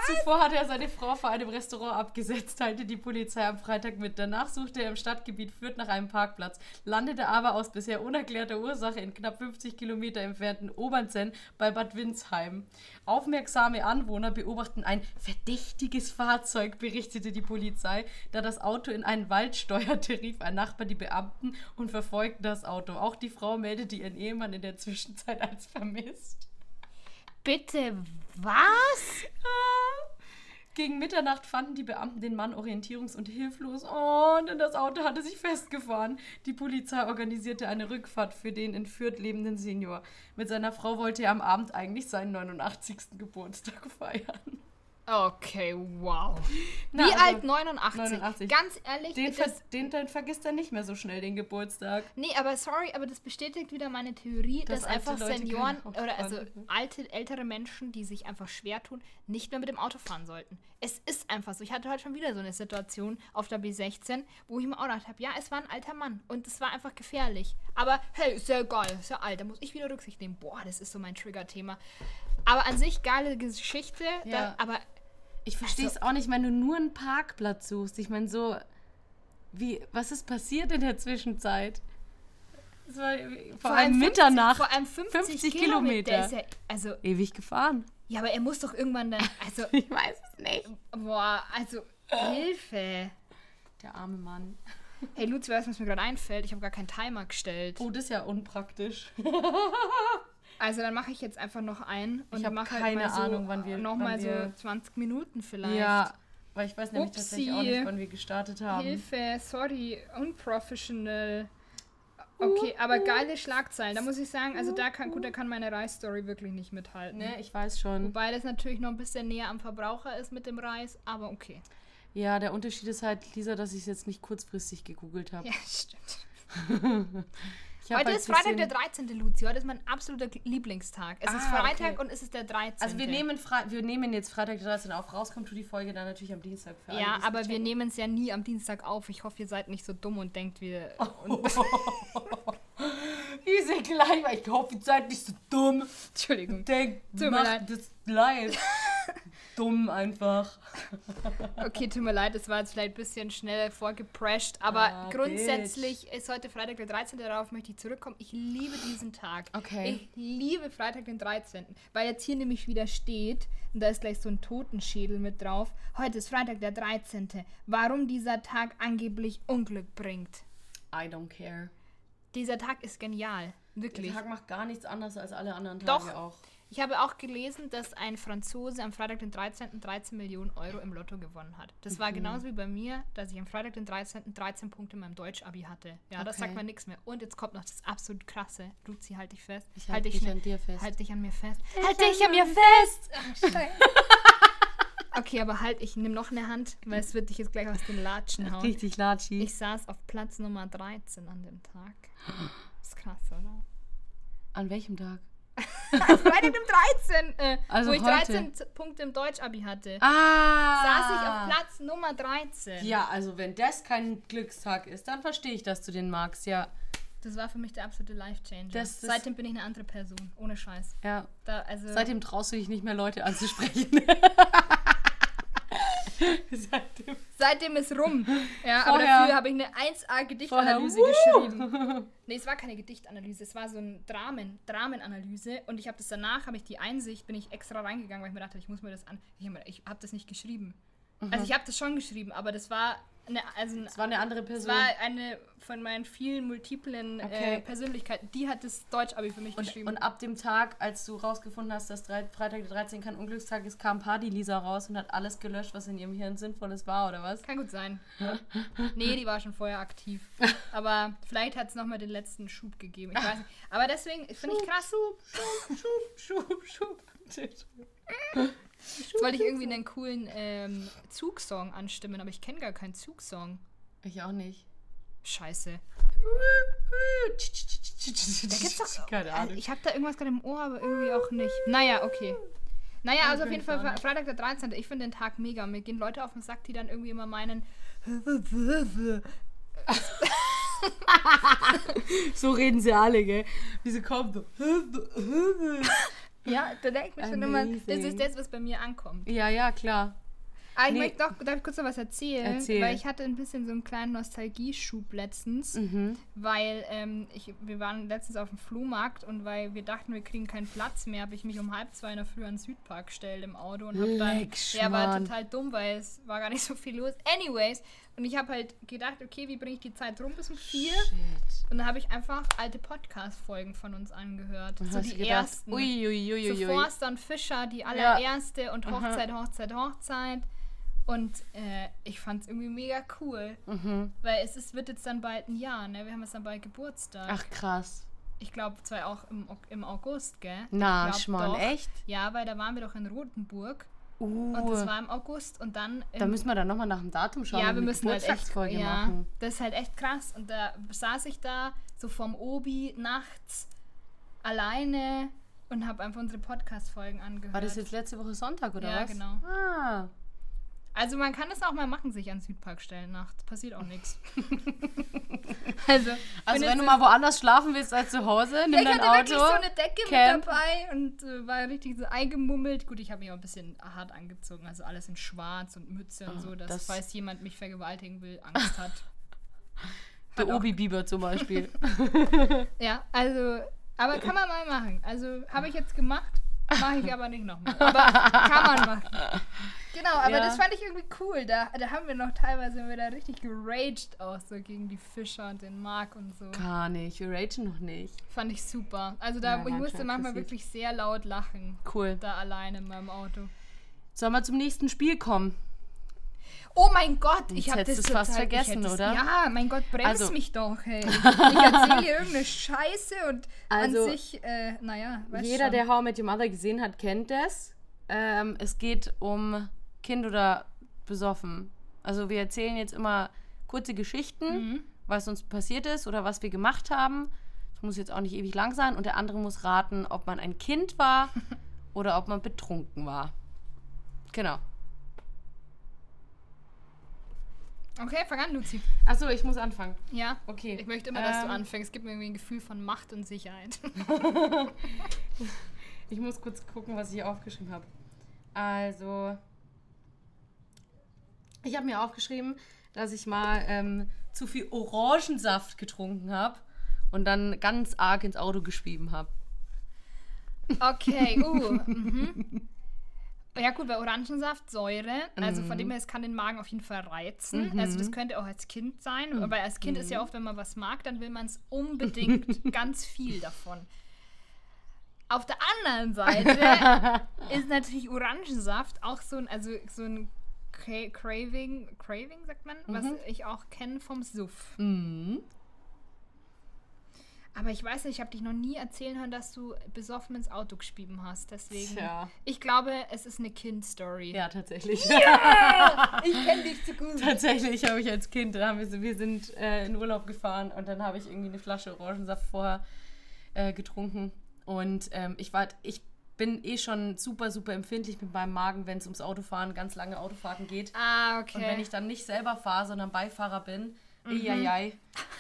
Zuvor hatte er seine Frau vor einem Restaurant abgesetzt, teilte die Polizei am Freitag mit. Danach suchte er im Stadtgebiet Fürth nach einem Parkplatz, landete aber aus bisher unerklärter Ursache in knapp 50 Kilometer entfernten Obernsenn bei Bad Windsheim. Aufmerksame Anwohner beobachten ein verdächtiges Fahrzeug, berichtete die Polizei. Da das Auto in einen Wald steuerte, rief ein Nachbar die Beamten und verfolgten das Auto. Auch die Frau meldete ihren Ehemann in der Zwischenzeit als vermisst. Bitte, was? Gegen Mitternacht fanden die Beamten den Mann orientierungs- und hilflos. Und das Auto hatte sich festgefahren. Die Polizei organisierte eine Rückfahrt für den entführt lebenden Senior. Mit seiner Frau wollte er am Abend eigentlich seinen 89. Geburtstag feiern. Okay, wow. Na, Wie also alt? 89. 89. Ganz ehrlich, Den, ver den dann vergisst er nicht mehr so schnell, den Geburtstag. nee, aber sorry, aber das bestätigt wieder meine Theorie, Dass dass, einfach Leute Senioren oder also alte, ältere Menschen, die sich einfach schwer tun, nicht mehr mit dem Auto fahren sollten. Es ist einfach so. Ich hatte heute schon wieder so eine Situation auf der B16, wo ich mir auch gedacht habe, ja, es war ein alter Mann und es war einfach gefährlich. Aber hey, ist ja egal, ist ja alt, da muss ich wieder Rücksicht nehmen. Boah, das ist so mein Trigger-Thema. Aber an sich geile Geschichte, Ja. da, aber Ich verstehe es auch nicht, wenn du nur einen Parkplatz suchst. Ich meine, so, wie, was ist passiert in der Zwischenzeit? War vor, allem 50 Mitternacht. Vor allem 50, 50 Kilometer. Kilometer. Ist ja, also, Ewig gefahren. ja, aber er muss doch irgendwann dann, also, Ich weiß es nicht. boah, also, Hilfe. Der arme Mann. Hey, Luzi, weißt du, was mir gerade einfällt? Ich habe gar keinen Timer gestellt. Oh, das ist ja unpraktisch. Also, dann mache ich jetzt einfach noch einen und Ich mache keine halt mal so, Ahnung, wann wir- Nochmal so wir- 20 Minuten vielleicht. Ja, weil ich weiß nämlich tatsächlich auch Upsi. nicht, wann wir gestartet haben. Hilfe, sorry, unprofessional. Okay, aber geile Schlagzeilen. Da muss ich sagen, also da kann, gut, da kann meine Reisstory wirklich nicht mithalten. Ne, ich weiß schon. Wobei das natürlich noch ein bisschen näher am Verbraucher ist mit dem Reis, aber okay. Ja, der Unterschied ist halt, Lisa, dass ich es jetzt nicht kurzfristig gegoogelt habe. Ja, stimmt. Heute halt ist Freitag der 13. Luzi. Heute ist mein absoluter Lieblingstag. Es ist Ah, Freitag okay. und es ist der 13. Also wir nehmen, Fre wir nehmen jetzt Freitag der 13. auf. Rauskommt tut die Folge dann natürlich am Dienstag für alle, Ja, aber wir nehmen es ja nie am Dienstag auf. Ich hoffe, ihr seid nicht so dumm und denkt, wir. Und, Diese gleich, weil ich hoffe, ihr seid nicht so dumm. Entschuldigung. Denk, Tut mir macht das live. dumm einfach. Okay, tut mir leid, es war jetzt vielleicht ein bisschen schnell vorgeprescht, aber Ah, grundsätzlich ist heute Freitag der 13. Darauf möchte ich zurückkommen. Ich liebe diesen Tag. Okay. Ich liebe Freitag den 13. Weil jetzt hier nämlich wieder steht, und da ist gleich so ein Totenschädel mit drauf. Heute ist Freitag der 13. Warum dieser Tag angeblich Unglück bringt. I don't care. Dieser Tag ist genial. Wirklich. Der Tag macht gar nichts anderes als alle anderen Tage Doch. auch. Ich habe auch gelesen, dass ein Franzose am Freitag den 13. 13 Millionen Euro im Lotto gewonnen hat. Das Mhm. war genauso wie bei mir, dass ich am Freitag den 13. 13 Punkte in meinem Deutsch-Abi hatte. Ja, das Okay. sagt man nichts mehr. Und jetzt kommt noch das absolut krasse. Luzi, halt dich fest. Ich halt halte dich mich schnell- an dir fest. Halt dich an mir fest. Halt dich an mir fest! okay, aber halt, ich nehme noch eine Hand, weil es wird dich jetzt gleich aus den Latschen hauen. Richtig latschi. Ich saß auf Platz Nummer 13 an dem Tag. ist krass, oder? An welchem Tag? Freitag dem 13. Äh, Also wo ich heute. 13 Z- Punkte im Deutsch-Abi hatte. Ah! saß ich auf Platz Nummer 13. Ja, also wenn das kein Glückstag ist, dann verstehe ich, dass du den magst, ja. Das war für mich der absolute Life-Changer. Seitdem bin ich eine andere Person. Ohne Scheiß. Ja. Da, also, Seitdem traust du dich nicht mehr, Leute anzusprechen. Seitdem. seitdem ist rum. Ja, aber Vorher- dafür habe ich eine 1A-Gedichtanalyse Vorher, geschrieben. Nee, es war keine Gedichtanalyse, es war so ein Dramen, Dramenanalyse. Und ich habe das danach, habe ich die Einsicht, bin ich extra reingegangen, weil ich mir dachte, ich muss mir das an. Ich habe hab das nicht geschrieben. Also ich habe das schon geschrieben, aber das war eine, also Es war eine andere Es Person. war eine von meinen vielen multiplen Okay. äh, Persönlichkeiten. Die hat das Deutsch-Abi für mich Und, geschrieben. und ab dem Tag, als du rausgefunden hast, dass drei, Freitag der 13 kein Unglückstag ist, kam Party-Lisa raus und hat alles gelöscht, was in ihrem Hirn Sinnvolles war, oder was? Kann gut sein. nee, die war schon vorher aktiv. Aber vielleicht hat es nochmal den letzten Schub gegeben. Ich weiß nicht. Aber deswegen finde ich krass. Schub, schub, schub. Jetzt wollte ich irgendwie einen coolen ähm, Zugsong anstimmen, aber ich kenne gar keinen Zugsong. Ich auch nicht. Scheiße. Da gibt's doch. Keine Ahnung. Ich habe da irgendwas gerade im Ohr, aber irgendwie auch nicht. Naja, okay. Naja, also auf jeden Fall. Freitag der 13. Ich finde den Tag mega. Mir gehen Leute auf den Sack, die dann irgendwie immer meinen, So reden sie alle, gell? Wie sie kommen. Ja, da denke ich mir schon immer, das ist das, was bei mir ankommt. Ja, ja, klar. Ah, ich Nee. möchte noch, darf ich kurz noch was erzählen? Erzähl. Weil ich hatte ein bisschen so einen kleinen Nostalgieschub letztens, Mhm. weil ähm, ich, wir waren letztens auf dem Flohmarkt und weil wir dachten, wir kriegen keinen Platz mehr, habe ich mich um halb zwei in der Früh an den Südpark gestellt im Auto und habe dann, Leck, ja, war total dumm, weil es war gar nicht so viel los. Anyways, und ich habe halt gedacht, okay, wie bringe ich die Zeit rum bis um vier? Shit. Und dann habe ich einfach alte Podcast-Folgen von uns angehört. Und so die gedacht, ersten. Ui, ui, ui, ui, So. Forster und Fischer, die allererste und Hochzeit, Hochzeit, Hochzeit. Und äh, ich fand es irgendwie mega cool. Mhm. Weil es ist, wird jetzt dann bald ein Jahr, ne? Wir haben jetzt dann bald Geburtstag. Ach krass. Ich glaube zwar auch im, im August, gell? Na, Schmarrn, doch. echt? Ja, weil da waren wir doch in Rotenburg. Uh, Und das war im August. Und dann. da müssen wir dann nochmal nach dem Datum schauen. ja, wir müssen halt echt. Ja, machen. das ist halt echt krass. Und da saß ich da so vorm Obi nachts alleine und habe einfach unsere Podcast-Folgen angehört. War das jetzt letzte Woche Sonntag oder Ja, was? genau. Ah, Also man kann das auch mal machen, sich an den Südpark stellen nachts. Passiert auch nichts. also, also wenn wenn du es mal woanders schlafen willst als zu Hause, nimm ich dein hatte wirklich Auto. so eine Decke Camp. mit dabei und äh, war richtig so eingemummelt. Gut, ich habe mich auch ein bisschen hart angezogen, also alles in schwarz und Mütze und Ah, so, dass das- falls jemand mich vergewaltigen will, Angst hat. Der Obi Bieber zum Beispiel. Ja, also, aber kann man mal machen. Also habe ich jetzt gemacht, mache ich aber nicht nochmal. Aber kann man machen. Genau, aber Ja. das fand ich irgendwie cool. Da, da haben wir noch teilweise wir da richtig geraged auch so gegen die Fischer und den Mark und so. Gar nicht, wir ragen noch nicht. Fand ich super. Also da Ja, ich musste manchmal wirklich sehr laut lachen. Cool. Da alleine in meinem Auto. Sollen wir zum nächsten Spiel kommen? Oh mein Gott, ich habe das fast total- ich vergessen, es- oder? Ja, mein Gott, bremst Also- mich doch, hey. Ich erzähle hier irgendeine Scheiße und Also, an sich, äh, naja, weißt Jeder, schon. der How I Met Your Mother gesehen hat, kennt das. Ähm, es geht um Kind oder besoffen. Also wir erzählen jetzt immer kurze Geschichten, Mhm. was uns passiert ist oder was wir gemacht haben. Es muss jetzt auch nicht ewig lang sein. Und der andere muss raten, ob man ein Kind war oder ob man betrunken war. Genau. Okay, fang an, Luzi. Achso, ich muss anfangen. Ja. Okay. Ich möchte immer, dass du Ähm, anfängst. Es gibt mir irgendwie ein Gefühl von Macht und Sicherheit. Ich muss kurz gucken, was ich hier aufgeschrieben habe. Also, ich habe mir aufgeschrieben, dass ich mal ähm, zu viel Orangensaft getrunken habe und dann ganz arg ins Auto geschrieben habe. Okay, uh. mhm. Ja gut, bei Orangensaft Säure, also von Mhm. dem her, es kann den Magen auf jeden Fall reizen. Also das könnte auch als Kind sein, Mhm. aber als Kind ist ja oft, wenn man was mag, dann will man es unbedingt ganz viel davon. Auf der anderen Seite ist natürlich Orangensaft auch so ein, also so ein Cra Craving, Craving sagt man, was ich auch kenne vom Suff. Mhm. Aber ich weiß nicht, ich habe dich noch nie erzählen hören, dass du besoffen ins Auto gespieben hast. Deswegen, Tja. ich glaube, es ist eine Kind-Story. Ja, tatsächlich. Ich kenne dich zu gut. tatsächlich habe ich als Kind, haben wir, wir sind äh, in Urlaub gefahren und dann habe ich irgendwie eine Flasche Orangensaft vorher äh, getrunken. Und ähm, ich war, ich bin eh schon super, super empfindlich mit meinem Magen, wenn es ums Autofahren, ganz lange Autofahrten geht. Ah, okay. Und wenn ich dann nicht selber fahre, sondern Beifahrer bin, Mhm. mhm.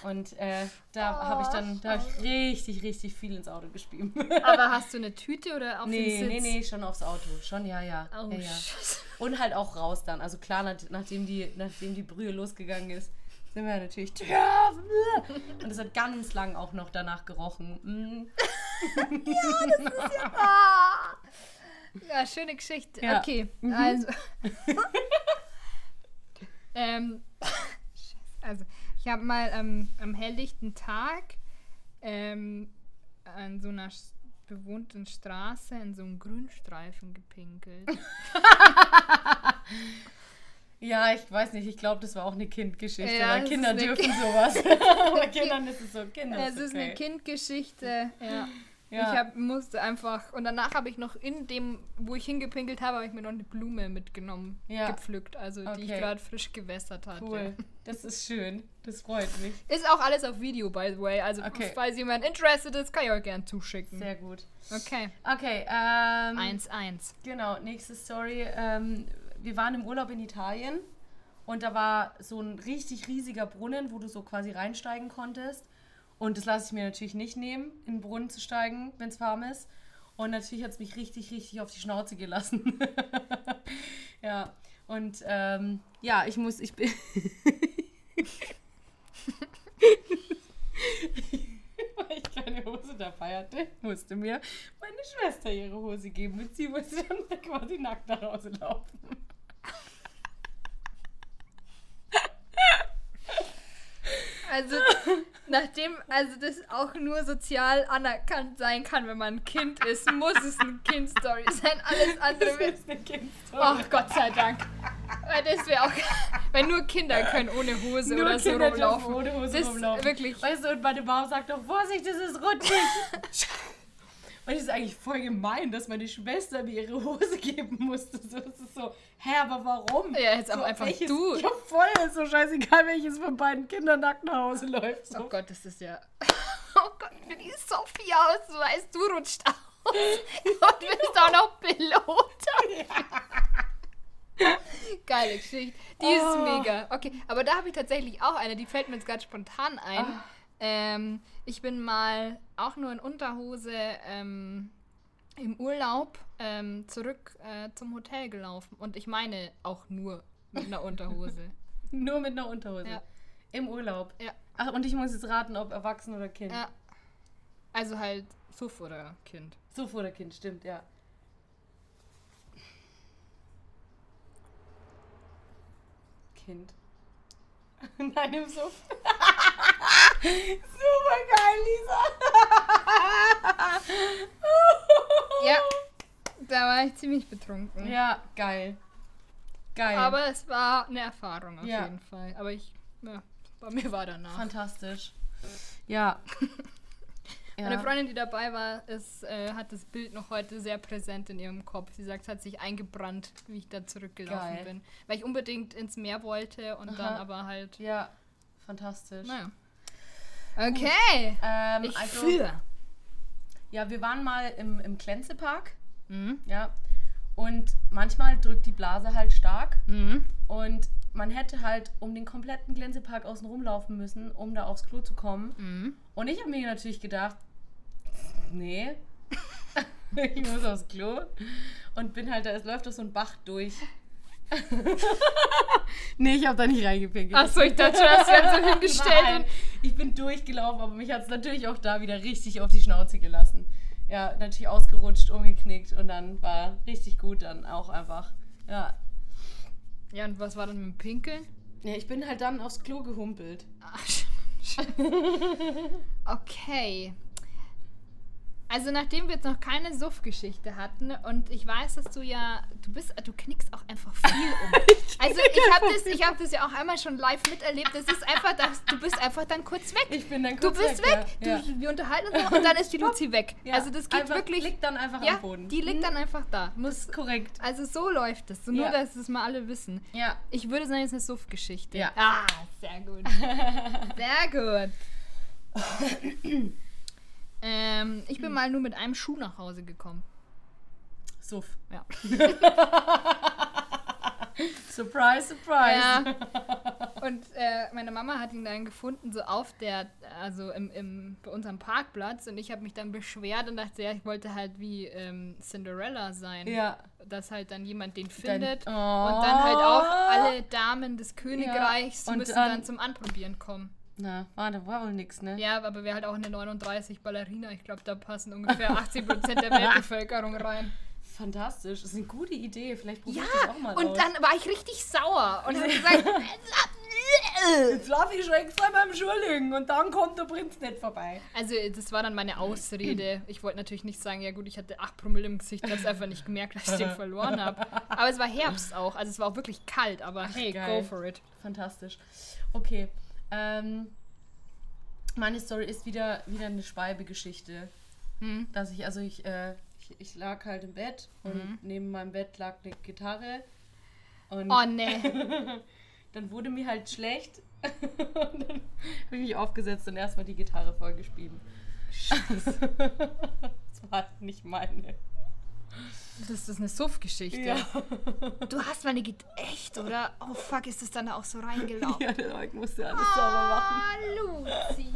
Und äh, da habe ich dann, da habe ich richtig, richtig viel ins Auto gespieben. Aber hast du eine Tüte oder auf nee, den nee, Sitz? nee, schon aufs Auto. Schon, ja, ja. Oh, ja, ja. Und halt auch raus dann. Also klar, nach, nachdem, die, nachdem die Brühe losgegangen ist, sind wir natürlich. Ja, und es hat ganz lang auch noch danach gerochen. Mm. Ah. Ja, schöne Geschichte. Ja. Okay, Mhm. also. ähm, also, ich habe mal ähm, am helllichten Tag ähm, an so einer bewohnten Straße in so einem Grünstreifen gepinkelt. Ja, ich weiß nicht, ich glaube, das war auch eine Kindgeschichte. Ja, Kinder ist dürfen Ki- sowas. Bei Kindern ist es so, Kinder es ist okay. eine Kindgeschichte, ja. Ja. Ich hab, musste einfach, und danach habe ich noch in dem, wo ich hingepinkelt habe, habe ich mir noch eine Blume mitgenommen, Ja. gepflückt, also die ich Okay. gerade frisch gewässert hatte. Cool, das ist schön. Das freut mich. Ist auch alles auf Video, by the way. Also, Okay. falls jemand interested ist, kann ich euch gern zuschicken. Sehr gut. Okay. Okay, ähm. 1-1. Genau, nächste Story. Ähm, wir waren im Urlaub in Italien und da war so ein richtig riesiger Brunnen, wo du so quasi reinsteigen konntest. Und das lasse ich mir natürlich nicht nehmen, in den Brunnen zu steigen, wenn es warm ist. Und natürlich hat es mich richtig, richtig auf die Schnauze gelassen. ja, und ähm, ja, ich muss, ich bin. Weil ich keine Hose dabei hatte, musste mir meine Schwester ihre Hose geben und sie musste dann quasi nackt nach Hause laufen. Also, nachdem also das auch nur sozial anerkannt sein kann, wenn man ein Kind ist, muss es eine Kind-Story sein. Alles andere Das wird. ist eine Kindstory. Ach Gott sei Dank. Weil das wäre auch. Weil nur Kinder können ohne Hose Nur oder so Kinder rumlaufen. dürfen ohne Hose das rumlaufen. Wirklich. Weißt du, und meine Mom sagt doch, Vorsicht, das ist rutschig. und es ist eigentlich voll gemein, dass meine Schwester mir ihre Hose geben musste. So, das ist so, hä, aber warum? Ja, jetzt so, aber einfach welches, du. Ja, voll, ist so scheißegal, welches von beiden Kindern nackt nach Hause läuft. So. Oh Gott, das ist ja. Oh Gott, wie die Sophie aus. Du weißt, du rutscht aus. Und bist auch noch Pilot. Geile Geschichte. Die ist Oh. mega. Okay, aber da habe ich tatsächlich auch eine, die fällt mir jetzt gerade spontan ein. Ah. Ähm, ich bin mal auch nur in Unterhose ähm, im Urlaub ähm, zurück äh, zum Hotel gelaufen. Und ich meine auch nur mit einer Unterhose. Nur mit einer Unterhose. Ja. Im Urlaub. Ja. Ach, und ich muss jetzt raten, ob erwachsen oder Kind. ja. Also halt Suff oder Kind. So vor der Kind, stimmt, ja. Kind. Nein, im Suff. Super geil, Lisa. Ja, da war ich ziemlich betrunken. Ja, geil. Geil. Aber es war eine Erfahrung auf Ja. jeden Fall. Aber ich, ja, bei mir war danach. Fantastisch. Ja. Meine ja. Freundin, die dabei war, ist, äh, hat das Bild noch heute sehr präsent in ihrem Kopf. Sie sagt, es hat sich eingebrannt, wie ich da zurückgelaufen Geil. bin. Weil ich unbedingt ins Meer wollte und dann Aha. aber halt, Ja, fantastisch. naja. Okay. Ähm, Ich also, führe. ja, wir waren mal im, im Klenzepark. Mhm. Ja. Und manchmal drückt die Blase halt stark. Mhm. Und man hätte halt um den kompletten Glänzepark außen rumlaufen müssen, um da aufs Klo zu kommen. Mhm. Und ich habe mir natürlich gedacht, nee, ich muss aufs Klo. Und bin halt da, es läuft doch so ein Bach durch. nee, ich habe da nicht reingepinkelt. Achso, ich dachte, das wäre so hingestellt. Nein, ich bin durchgelaufen, aber mich hat es natürlich auch da wieder richtig auf die Schnauze gelassen. Ja, natürlich ausgerutscht, umgeknickt und dann war richtig gut dann auch einfach. Ja. Ja, und was war dann mit dem Pinkeln? Ja, ich bin halt dann aufs Klo gehumpelt. Ach, okay. Also nachdem wir jetzt noch keine Suff-Geschichte hatten und ich weiß, dass du ja, du bist, du knickst auch einfach viel um. Also ich habe das, ich habe das ja auch einmal schon live miterlebt. Das ist einfach, dass du bist einfach dann kurz weg. Ich bin dann Du kurz bist weg. Ja. Ja. Du, wir unterhalten uns noch und dann ist die Luzi weg. Ja. Also das geht einfach, wirklich. Liegt dann einfach ja, am Boden. die liegt dann einfach da. Muss, Korrekt. also so läuft es. So nur, dass es mal alle wissen. Ja. Ich würde sagen, es ist eine Suff-Geschichte. Ja. Ah, sehr gut. Sehr gut. ähm, ich bin mal nur mit einem Schuh nach Hause gekommen. Suff. Ja. Surprise, surprise. Ja. Und äh, meine Mama hat ihn dann gefunden, so auf der, also im, im, bei unserem Parkplatz. Und ich habe mich dann beschwert und dachte, ja, ich wollte halt wie ähm, Cinderella sein. Ja. Dass halt dann jemand den findet. oh. Und dann halt auch alle Damen des Königreichs Und müssen dann- dann zum Anprobieren kommen. Na, war, da war wohl nix, ne? Ja, aber wäre halt auch eine 39 Ballerina. Ich glaube, da passen ungefähr 80% der Weltbevölkerung rein. Fantastisch. Das ist eine gute Idee. Vielleicht probiere Ja, ich das auch mal und aus. dann war ich richtig sauer und habe gesagt, Jetzt laufe ich schon extra beim Schulling und dann kommt der Prinz nicht vorbei. also das war dann meine Ausrede. Ich wollte natürlich nicht sagen, ja gut, ich hatte 8 Promille im Gesicht, ich habe es einfach nicht gemerkt, dass ich den verloren habe. Aber es war Herbst auch, also es war auch wirklich kalt, aber hey, geil. go for it. Fantastisch. Okay. Ähm, meine Story ist wieder, wieder eine Schwalbe-Geschichte. Hm. Dass ich, also ich, äh, ich, ich lag halt im Bett und neben meinem Bett lag eine Gitarre. Und Oh ne. dann wurde mir halt schlecht. und dann habe ich mich aufgesetzt und erstmal die Gitarre vollgespielt. Scheiße. das war halt nicht meine. Das ist eine Suff-Geschichte. Ja. Du hast meine Git echt, oder? Oh fuck, ist das dann da auch so reingelaufen? ja, der Leuk musste alles sauber machen. Ah, Luzi.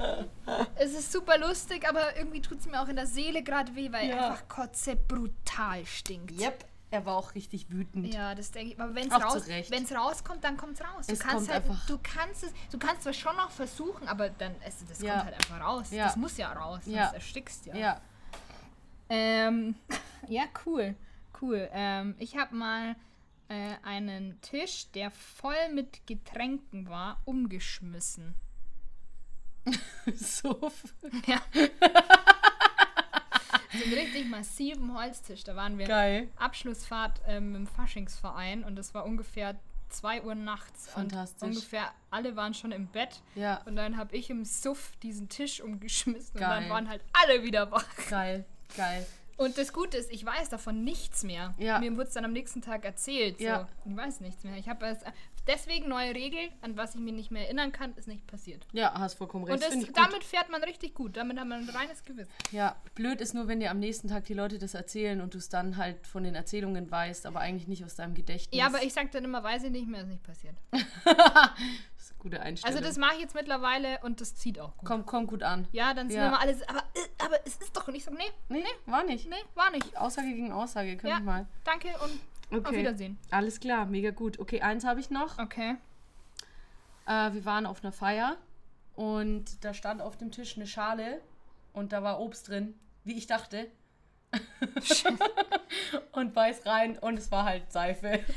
es ist super lustig, aber irgendwie tut es mir auch in der Seele gerade weh, weil Ja. einfach Kotze brutal stinkt. Yep. Er war auch richtig wütend. Ja, das denke ich. Aber wenn es raus, rauskommt, dann kommt es raus. Du Es kannst kommt halt, einfach- du kannst es, du kannst zwar schon noch versuchen, aber dann, es, das Ja. kommt halt einfach raus. Ja. Das muss ja raus, sonst Ja. erstickst ja. Ja. Ähm, ja, cool. Cool. Ähm, ich habe mal äh, einen Tisch, der voll mit Getränken war, umgeschmissen. so. Ja. so einen richtig massiven Holztisch. Da waren wir Geil. Abschlussfahrt ähm, im Faschingsverein und das war ungefähr 2 Uhr nachts. Fantastisch. Und ungefähr alle waren schon im Bett. Ja, Und dann habe ich im Suff diesen Tisch umgeschmissen und Geil. dann waren halt alle wieder wach. geil, geil. Und das Gute ist, ich weiß davon nichts mehr. Ja. Mir wurde es dann am nächsten Tag erzählt. So. Ja. Ich weiß nichts mehr. Ich habe es deswegen neue Regel, an was ich mich nicht mehr erinnern kann, ist nicht passiert. Ja, hast vollkommen recht. Und das, damit fährt man richtig gut. Damit hat man ein reines Gewissen. Ja, blöd ist nur, wenn dir am nächsten Tag die Leute das erzählen und du es dann halt von den Erzählungen weißt, aber eigentlich nicht aus deinem Gedächtnis. Ja, aber ich sage dann immer, weiß ich nicht mehr, ist nicht passiert. gute Einstellung. Also das mache ich jetzt mittlerweile und das zieht auch gut. kommt, kommt gut an. Ja, dann sind Ja. immer alles, aber, äh, aber es ist doch nicht so. Nee, Nee, war nicht. nee, war nicht. Aussage gegen Aussage, könnte Ja. mal. Danke und auf Wiedersehen. Alles klar, mega gut. Okay, eins habe ich noch. Okay. Äh, wir waren auf einer Feier und da stand auf dem Tisch eine Schale und da war Obst drin, wie ich dachte. und beiß rein und es war halt Seife.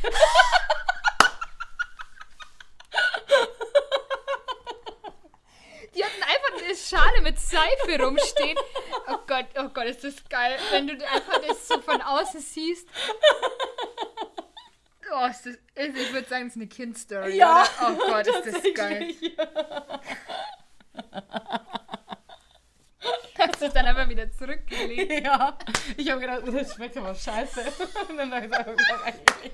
Die hatten einfach eine Schale mit Seife rumstehen. Oh Gott, oh Gott, ist das geil, wenn du einfach das so von außen siehst. Oh, ist das, ist, ich würde sagen, es ist eine Kindstory. Ja, oder? Oh Gott, ist das geil. Hast du es dann einfach wieder zurückgelegt. Ja, ich habe gedacht, das schmeckt aber scheiße. Und dann habe ich gesagt, oh, eigentlich.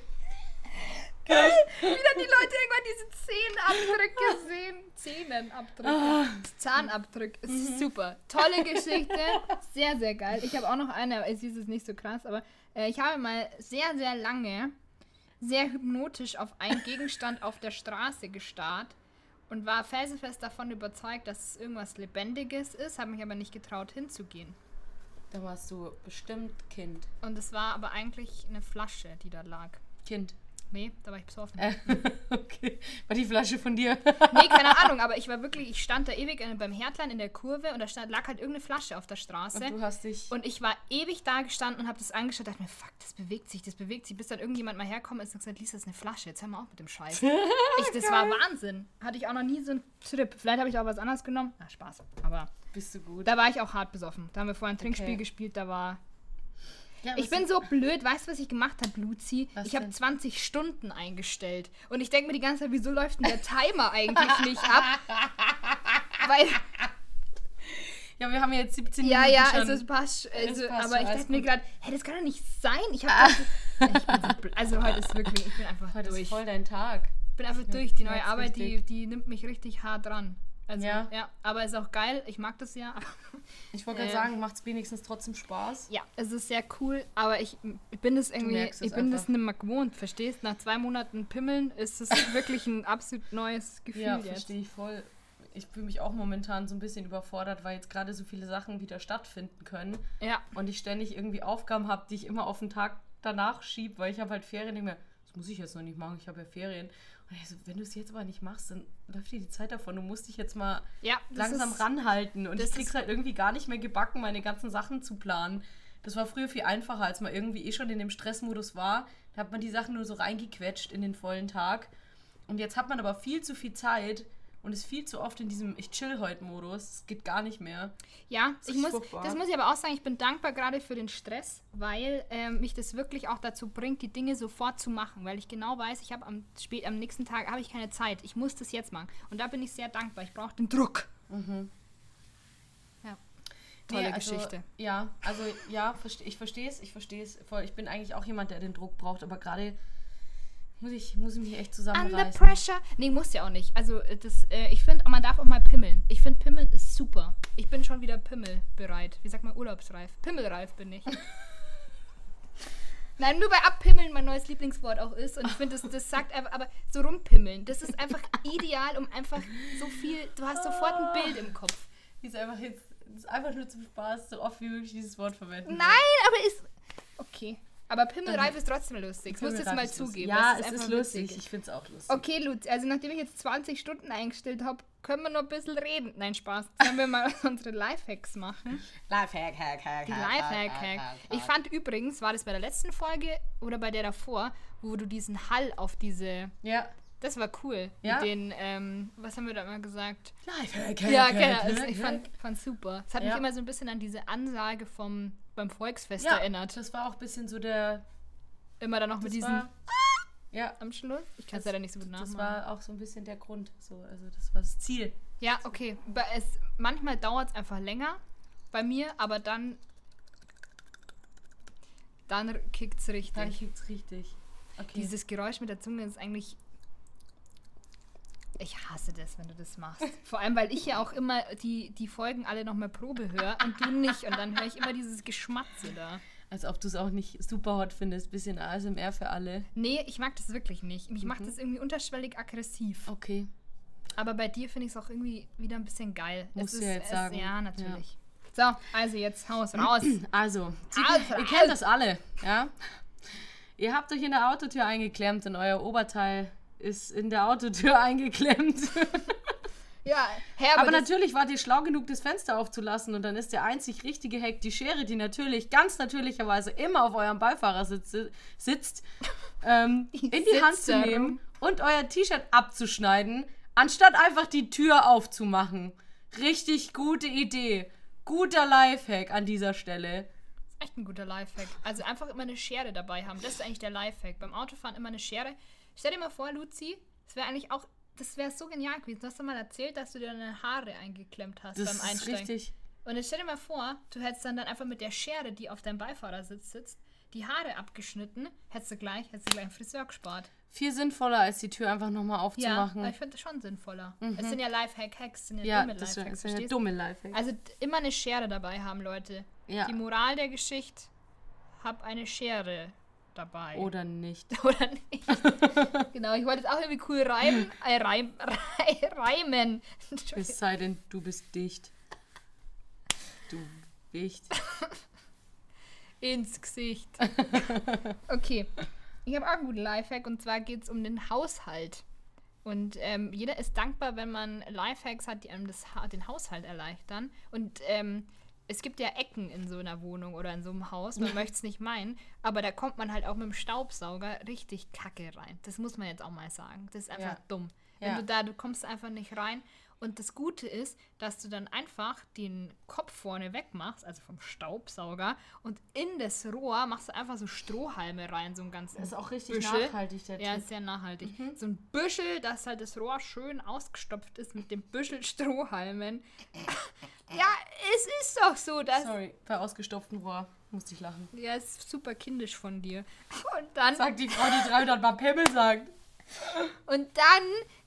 Geil. Wieder die Leute irgendwann diese Zehenabdrücke sehen. Zehenabdrücke. Zahnabdruck. Es ist super. Tolle Geschichte. Sehr, sehr geil. Ich habe auch noch eine, es ist nicht so krass, aber äh, ich habe mal sehr, sehr lange sehr hypnotisch auf einen Gegenstand auf der Straße gestarrt und war felsenfest davon überzeugt, dass es irgendwas Lebendiges ist, habe mich aber nicht getraut hinzugehen. Da warst du bestimmt Kind. Und es war aber eigentlich eine Flasche, die da lag. Kind. Nee, da war ich besoffen. Äh, okay. War die Flasche von dir? Nee, keine Ahnung, aber ich war wirklich, ich stand da ewig beim Herdlein in der Kurve und da stand, lag halt irgendeine Flasche auf der Straße. Und du hast dich. Und ich war ewig da gestanden und habe das angeschaut und dachte mir, fuck, das bewegt sich, das bewegt sich, bis dann irgendjemand mal herkommen ist und gesagt, Lisa, das ist eine Flasche, jetzt hör mal auf mit dem Scheiß. ich, das war Wahnsinn. Hatte ich auch noch nie so einen Trip. Vielleicht habe ich auch was anderes genommen. Na, Spaß. Aber Bist du gut? da war ich auch hart besoffen. Da haben wir vorhin ein Trinkspiel Okay. gespielt, da war... Ja, Ich bin so blöd, weißt du, was ich gemacht habe, Luzi? Was Ich habe denn? 20 Stunden eingestellt. Und ich denke mir die ganze Zeit, wieso läuft denn der Timer eigentlich nicht ab? Weil, Ja, wir haben jetzt 17 ja, Minuten ja, schon. also es passt. Also, passt aber ich dachte mir gerade, hey, das kann doch nicht sein. Ich habe bin so. Also heute ist wirklich, ich bin einfach Heute durch. ist voll dein Tag. Ich bin einfach durch. Die neue Arbeit, die, die nimmt mich richtig hart dran. Also, Ja. ja. aber ist auch geil. Ich mag das ja. Ich wollte gerade Ähm. sagen, macht es wenigstens trotzdem Spaß? Ja, es ist sehr cool, aber ich, ich bin das irgendwie, ich bin das einfach. nicht mehr gewohnt, verstehst? Nach zwei Monaten Pimmeln ist es wirklich ein absolut neues Gefühl Ja, jetzt. verstehe ich voll. Ich fühle mich auch momentan so ein bisschen überfordert, weil jetzt gerade so viele Sachen wieder stattfinden können Ja, und ich ständig irgendwie Aufgaben habe, die ich immer auf den Tag danach schiebe, weil ich habe halt Ferien, denke mir, das muss ich jetzt noch nicht machen, ich habe ja Ferien. Und ich so, wenn du es jetzt aber nicht machst, dann läuft dir die Zeit davon. Du musst dich jetzt mal ja, langsam ist, ranhalten. Und ich krieg's halt irgendwie gar nicht mehr gebacken, meine ganzen Sachen zu planen. Das war früher viel einfacher, als man irgendwie eh schon in dem Stressmodus war. Da hat man die Sachen nur so reingequetscht in den vollen Tag. Und jetzt hat man aber viel zu viel Zeit und ist viel zu oft in diesem Ich chill heute Modus. Es geht gar nicht mehr. Ja, Das ich muss, furchtbar. das muss ich aber auch sagen, ich bin dankbar gerade für den Stress, weil ähm, mich das wirklich auch dazu bringt, die Dinge sofort zu machen, weil ich genau weiß, ich habe am, spät- am nächsten Tag habe ich keine Zeit. Ich muss das jetzt machen. Und da bin ich sehr dankbar. Ich brauche den Druck. Ja. Tolle Nee, also, Geschichte. Ja, also ja, ich verstehe es, ich verstehe es voll. Ich bin eigentlich auch jemand, der den Druck braucht, aber gerade muss ich, muss ich mich echt Under zusammenreißen. pressure. Nee, muss ja auch nicht. Also äh, das, äh, ich finde, man darf auch mal pimmeln. Ich finde, Pimmeln ist super. Ich bin schon wieder pimmelbereit. Wie sagt man, urlaubsreif? Pimmelreif bin ich. Nein, nur weil abpimmeln mein neues Lieblingswort auch ist. Und ich finde, das, das sagt einfach, aber so rumpimmeln, das ist einfach ideal, um einfach so viel, du hast sofort ein Bild im Kopf. Die ist einfach jetzt, das ist einfach nur zum Spaß, so oft wie möglich dieses Wort verwenden. Nein, aber ist, okay. Aber pimmelreif ist trotzdem lustig. Ich muss das mal zugeben. Ja, es ist lustig. witzig Ich finde es auch lustig. Okay, Lutz, also nachdem ich jetzt 20 Stunden eingestellt habe, können wir noch ein bisschen reden. Nein, Spaß. Sollen wir mal unsere Lifehacks machen? Lifehack, hack, hack, Die Lifehack-Hack. Ich fand übrigens, war das bei der letzten Folge oder bei der davor, wo du diesen Hall auf diese. Ja. Das war cool. Ja? Mit den, ähm, was haben wir da immer gesagt? Lifehack, Ja, hack, genau. Also ich fand, fand super. Es hat Ja. mich immer so ein bisschen an diese Ansage vom, beim Volksfest ja, erinnert. das war auch ein bisschen so der. Immer dann noch mit war, Ja, am Schluss? Ich kann es leider nicht so gut nachmachen. das war auch so ein bisschen der Grund. So, also das war das Ziel. Ja, okay. Es, manchmal dauert es einfach länger bei mir, aber dann. Dann kickt es richtig. Dann kickt's richtig. Okay. Dieses Geräusch mit der Zunge ist eigentlich. Ich hasse das, wenn du das machst. Vor allem, weil ich ja auch immer die, die Folgen alle nochmal Probe höre und du nicht. Und dann höre ich immer dieses Geschmatze da. Als ob du es auch nicht super hot findest. Bisschen ASMR für alle. Nee, ich mag das wirklich nicht. Mich macht das irgendwie unterschwellig aggressiv. Okay. Aber bei dir finde ich es auch irgendwie wieder ein bisschen geil. Es du ja jetzt es, sagen. Ja, natürlich. So, also jetzt Haus raus. Also, Also, ihr kennt das alle, ja? Ihr habt euch in der Autotür eingeklemmt und euer Oberteil ist in der Autotür eingeklemmt. ja, Herr, Aber natürlich wart ihr schlau genug, das Fenster aufzulassen und dann ist der einzig richtige Hack die Schere, die natürlich ganz natürlicherweise immer auf eurem Beifahrersitz si- sitzt, ähm, in die Hand zu nehmen und euer T-Shirt abzuschneiden, anstatt einfach die Tür aufzumachen. Richtig gute Idee. Guter Lifehack an dieser Stelle. echt ein guter Lifehack. Also einfach immer eine Schere dabei haben. Das ist eigentlich der Lifehack. Beim Autofahren immer eine Schere. Stell dir mal vor, Luzi, das wäre eigentlich auch, das wäre so genial gewesen. Du hast doch mal erzählt, dass du dir deine Haare eingeklemmt hast Das beim ist Einsteigen. richtig. Und jetzt stell dir mal vor, du hättest dann, dann einfach mit der Schere, die auf deinem Beifahrersitz sitzt, die Haare abgeschnitten, hättest du gleich, hättest du gleich einen Friseur gespart. Viel sinnvoller, als die Tür einfach nochmal Ja, aufzumachen. aber ich finde das schon sinnvoller. Es sind ja Lifehack-Hacks, sind ja, ja, dumme das Lifehacks, ist ja dumme Lifehack. Also immer eine Schere dabei haben, Leute. Ja. Die Moral der Geschichte, hab eine Schere dabei. Oder nicht. Oder nicht? genau, ich wollte es auch irgendwie cool reimen. Äh, reim, rei- reimen. Es sei denn, du bist dicht. Du Wicht. Ins Gesicht. okay. Ich habe auch einen guten Lifehack und zwar geht es um den Haushalt. Und ähm, jeder ist dankbar, wenn man Lifehacks hat, die einem das ha den Haushalt erleichtern. Und ähm, es gibt ja Ecken in so einer Wohnung oder in so einem Haus, man möchte es nicht meinen, aber da kommt man halt auch mit dem Staubsauger richtig kacke rein. Das muss man jetzt auch mal sagen. Das ist einfach Ja. dumm. Wenn Ja. du da, du kommst einfach nicht rein. Und das Gute ist, dass du dann einfach den Kopf vorne wegmachst, also vom Staubsauger, und in das Rohr machst du einfach so Strohhalme rein, so ein ganzen Das ist auch richtig Büschel. nachhaltig, der Ja, ist sehr nachhaltig. So ein Büschel, dass halt das Rohr schön ausgestopft ist mit dem Büschel Strohhalmen. ja, es ist doch so, dass. Sorry, bei ausgestopftem Rohr musste ich lachen. Ja, ist super kindisch von dir. Und dann, Sagt die Frau, die 300 Mal Pimmel sagt. und dann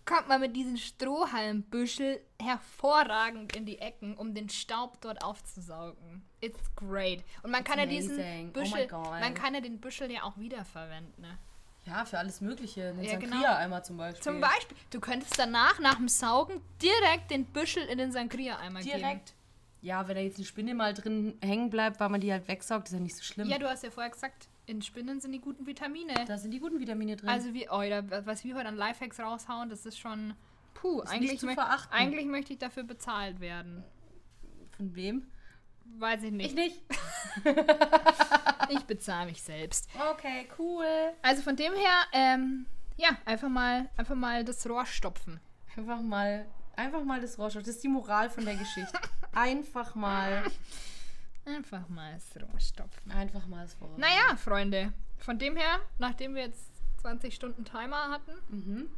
kommt man mit diesem Strohhalmbüschel hervorragend in die Ecken, um den Staub dort aufzusaugen. It's great. Und man kann ja diesen amazing. Oh Büschel, God. man kann ja den Büschel ja auch wiederverwenden. Ne? Ja, für alles Mögliche. Einen Ja, genau. Sangria-Eimer zum Beispiel. Zum Beispiel, du könntest danach, nach dem Saugen, direkt den Büschel in den Sangria-Eimer geben. Direkt. Ja, wenn da jetzt eine Spinne mal drin hängen bleibt, weil man die halt wegsaugt, ist ja nicht so schlimm. Ja, du hast ja vorher gesagt, in Spinnen sind die guten Vitamine. da sind die guten Vitamine drin. Also wie, oh, da- was wir heute an Lifehacks raushauen, das ist schon, puh, Ist eigentlich, verachten. eigentlich möchte ich dafür bezahlt werden. Von wem? Weiß ich nicht. Ich nicht. Ich bezahle mich selbst. Okay, cool. Also von dem her, ähm, ja, einfach mal, einfach mal das Rohr stopfen. Einfach mal, einfach mal das Rohr stopfen. Das ist die Moral von der Geschichte. Einfach mal, Einfach mal das Rohr stopfen. einfach mal das Rohr. Naja, Freunde, von dem her, nachdem wir jetzt 20 Stunden Timer hatten, Mhm.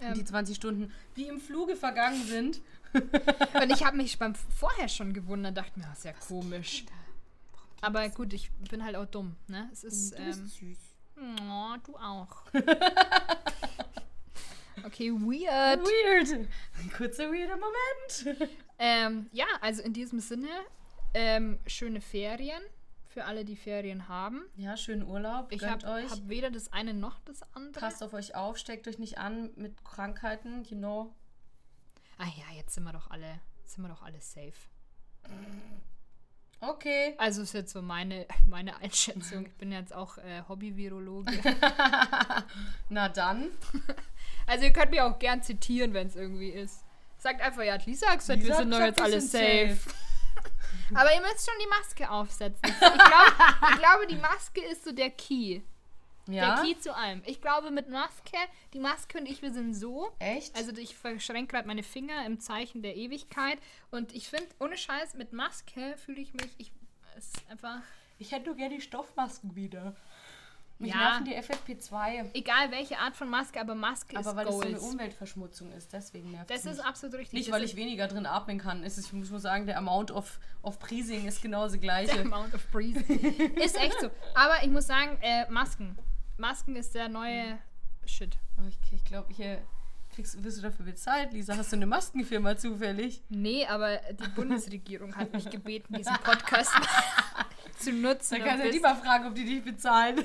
ähm, Die 20 Stunden, die im Fluge vergangen sind. Und ich habe mich beim vorher schon gewundert, dachte mir, das ist ja komisch. Aber gut, ich bin halt auch dumm, ne? Es ist. Du bist Ähm, süß. oh, du auch. okay, weird. Weird. Ein kurzer weirder Moment. Ähm, ja, also in diesem Sinne, ähm, schöne Ferien für alle, die Ferien haben. Ja, schönen Urlaub. Ich habe hab weder das eine noch das andere. Passt auf euch auf, steckt euch nicht an mit Krankheiten, you know. Ah ja, jetzt sind wir doch alle, sind wir doch alle safe. Okay. Also ist jetzt so meine, meine Einschätzung. Ich bin jetzt auch äh, Hobby-Virologe. Na dann. Also ihr könnt mich auch gern zitieren, wenn es irgendwie ist. Sagt einfach, ja, Lisa hat gesagt, wir Lisa sind doch jetzt wir alle sind safe. Aber ihr müsst schon die Maske aufsetzen. Ich glaube, ich glaube, die Maske ist so der Key. Ja. Der Key zu allem. Ich glaube, mit Maske, die Maske und ich, wir sind so. Echt? Also ich verschränke gerade meine Finger im Zeichen der Ewigkeit. Und ich finde, ohne Scheiß, mit Maske fühle ich mich, ich, es ist einfach, ich hätte nur gerne die Stoffmasken wieder. Mich Ja. nerven die FFP2. Egal welche Art von Maske, aber Maske Aber ist weil das so eine. Umweltverschmutzung ist, deswegen nervt Das mich. ist absolut richtig. Nicht, Das weil ich weniger drin atmen kann. Es ist, ich muss nur sagen, der Amount of, of Breathing ist genauso der gleiche. Amount of breathing. ist echt so. Aber ich muss sagen, äh, Masken. Masken ist der neue Shit. Oh, ich ich glaube, hier kriegst, wirst du dafür bezahlt, Lisa. Hast du eine Maskenfirma zufällig? Nee, aber die Bundesregierung hat mich gebeten, diesen Podcast zu nutzen. Dann kannst du die mal fragen, ob die dich bezahlen.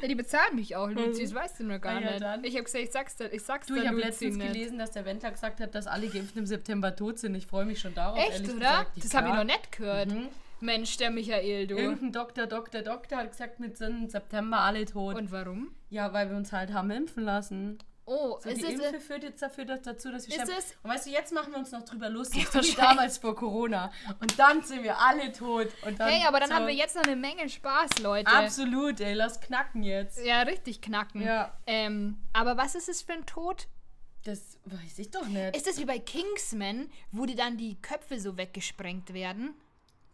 ja, die bezahlen mich auch, Luzi. Das weißt du nur gar Ah, ja, nicht. dann. Ich habe gesagt, ich sag's dir, ich sag's Du, ich habe letztens nicht. gelesen, dass der Wendler gesagt hat, dass alle Geimpften im September tot sind. Ich freue mich schon darauf. Echt, oder? Gesagt. Das habe ich noch nicht gehört. Mhm. Mensch, der Michael, du. Irgendein Doktor, Doktor, Doktor hat gesagt, mit sind September alle tot. Und warum? ja, weil wir uns halt haben impfen lassen. Oh, So, ist die es, Impfe führt jetzt dafür dass, dazu, dass wir sterben. es- Und weißt du, jetzt machen wir uns noch drüber lustig, Ja, wie damals vor Corona. Und dann sind wir alle tot. Und dann hey, aber dann so- haben wir jetzt noch eine Menge Spaß, Leute. Absolut, ey, lass knacken jetzt. Ja, richtig knacken. Ja. Ähm, aber was ist es für ein Tod? Das weiß ich doch nicht. Ist es wie bei Kingsman, wo die dann die Köpfe so weggesprengt werden?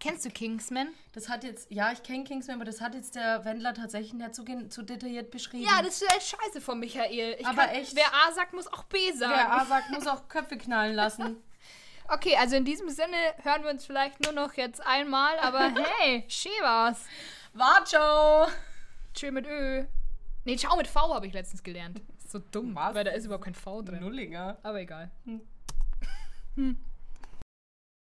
Kennst du Kingsman? Das hat jetzt, ja, ich kenne Kingsman, aber das hat jetzt der Wendler tatsächlich nicht gen- so detailliert beschrieben. Ja, das ist halt scheiße von Michael. Ich Aber kann, echt. Wer A sagt, muss auch B sagen. Wer A sagt, muss auch Köpfe knallen lassen. Okay, also in diesem Sinne hören wir uns vielleicht nur noch jetzt einmal, aber hey, schön war's. War ciao! Tschö mit Ö. Nee, Ciao mit V habe ich letztens gelernt. So dumm, Was? weil da ist überhaupt kein V drin. Nullinger. Aber egal. Hm.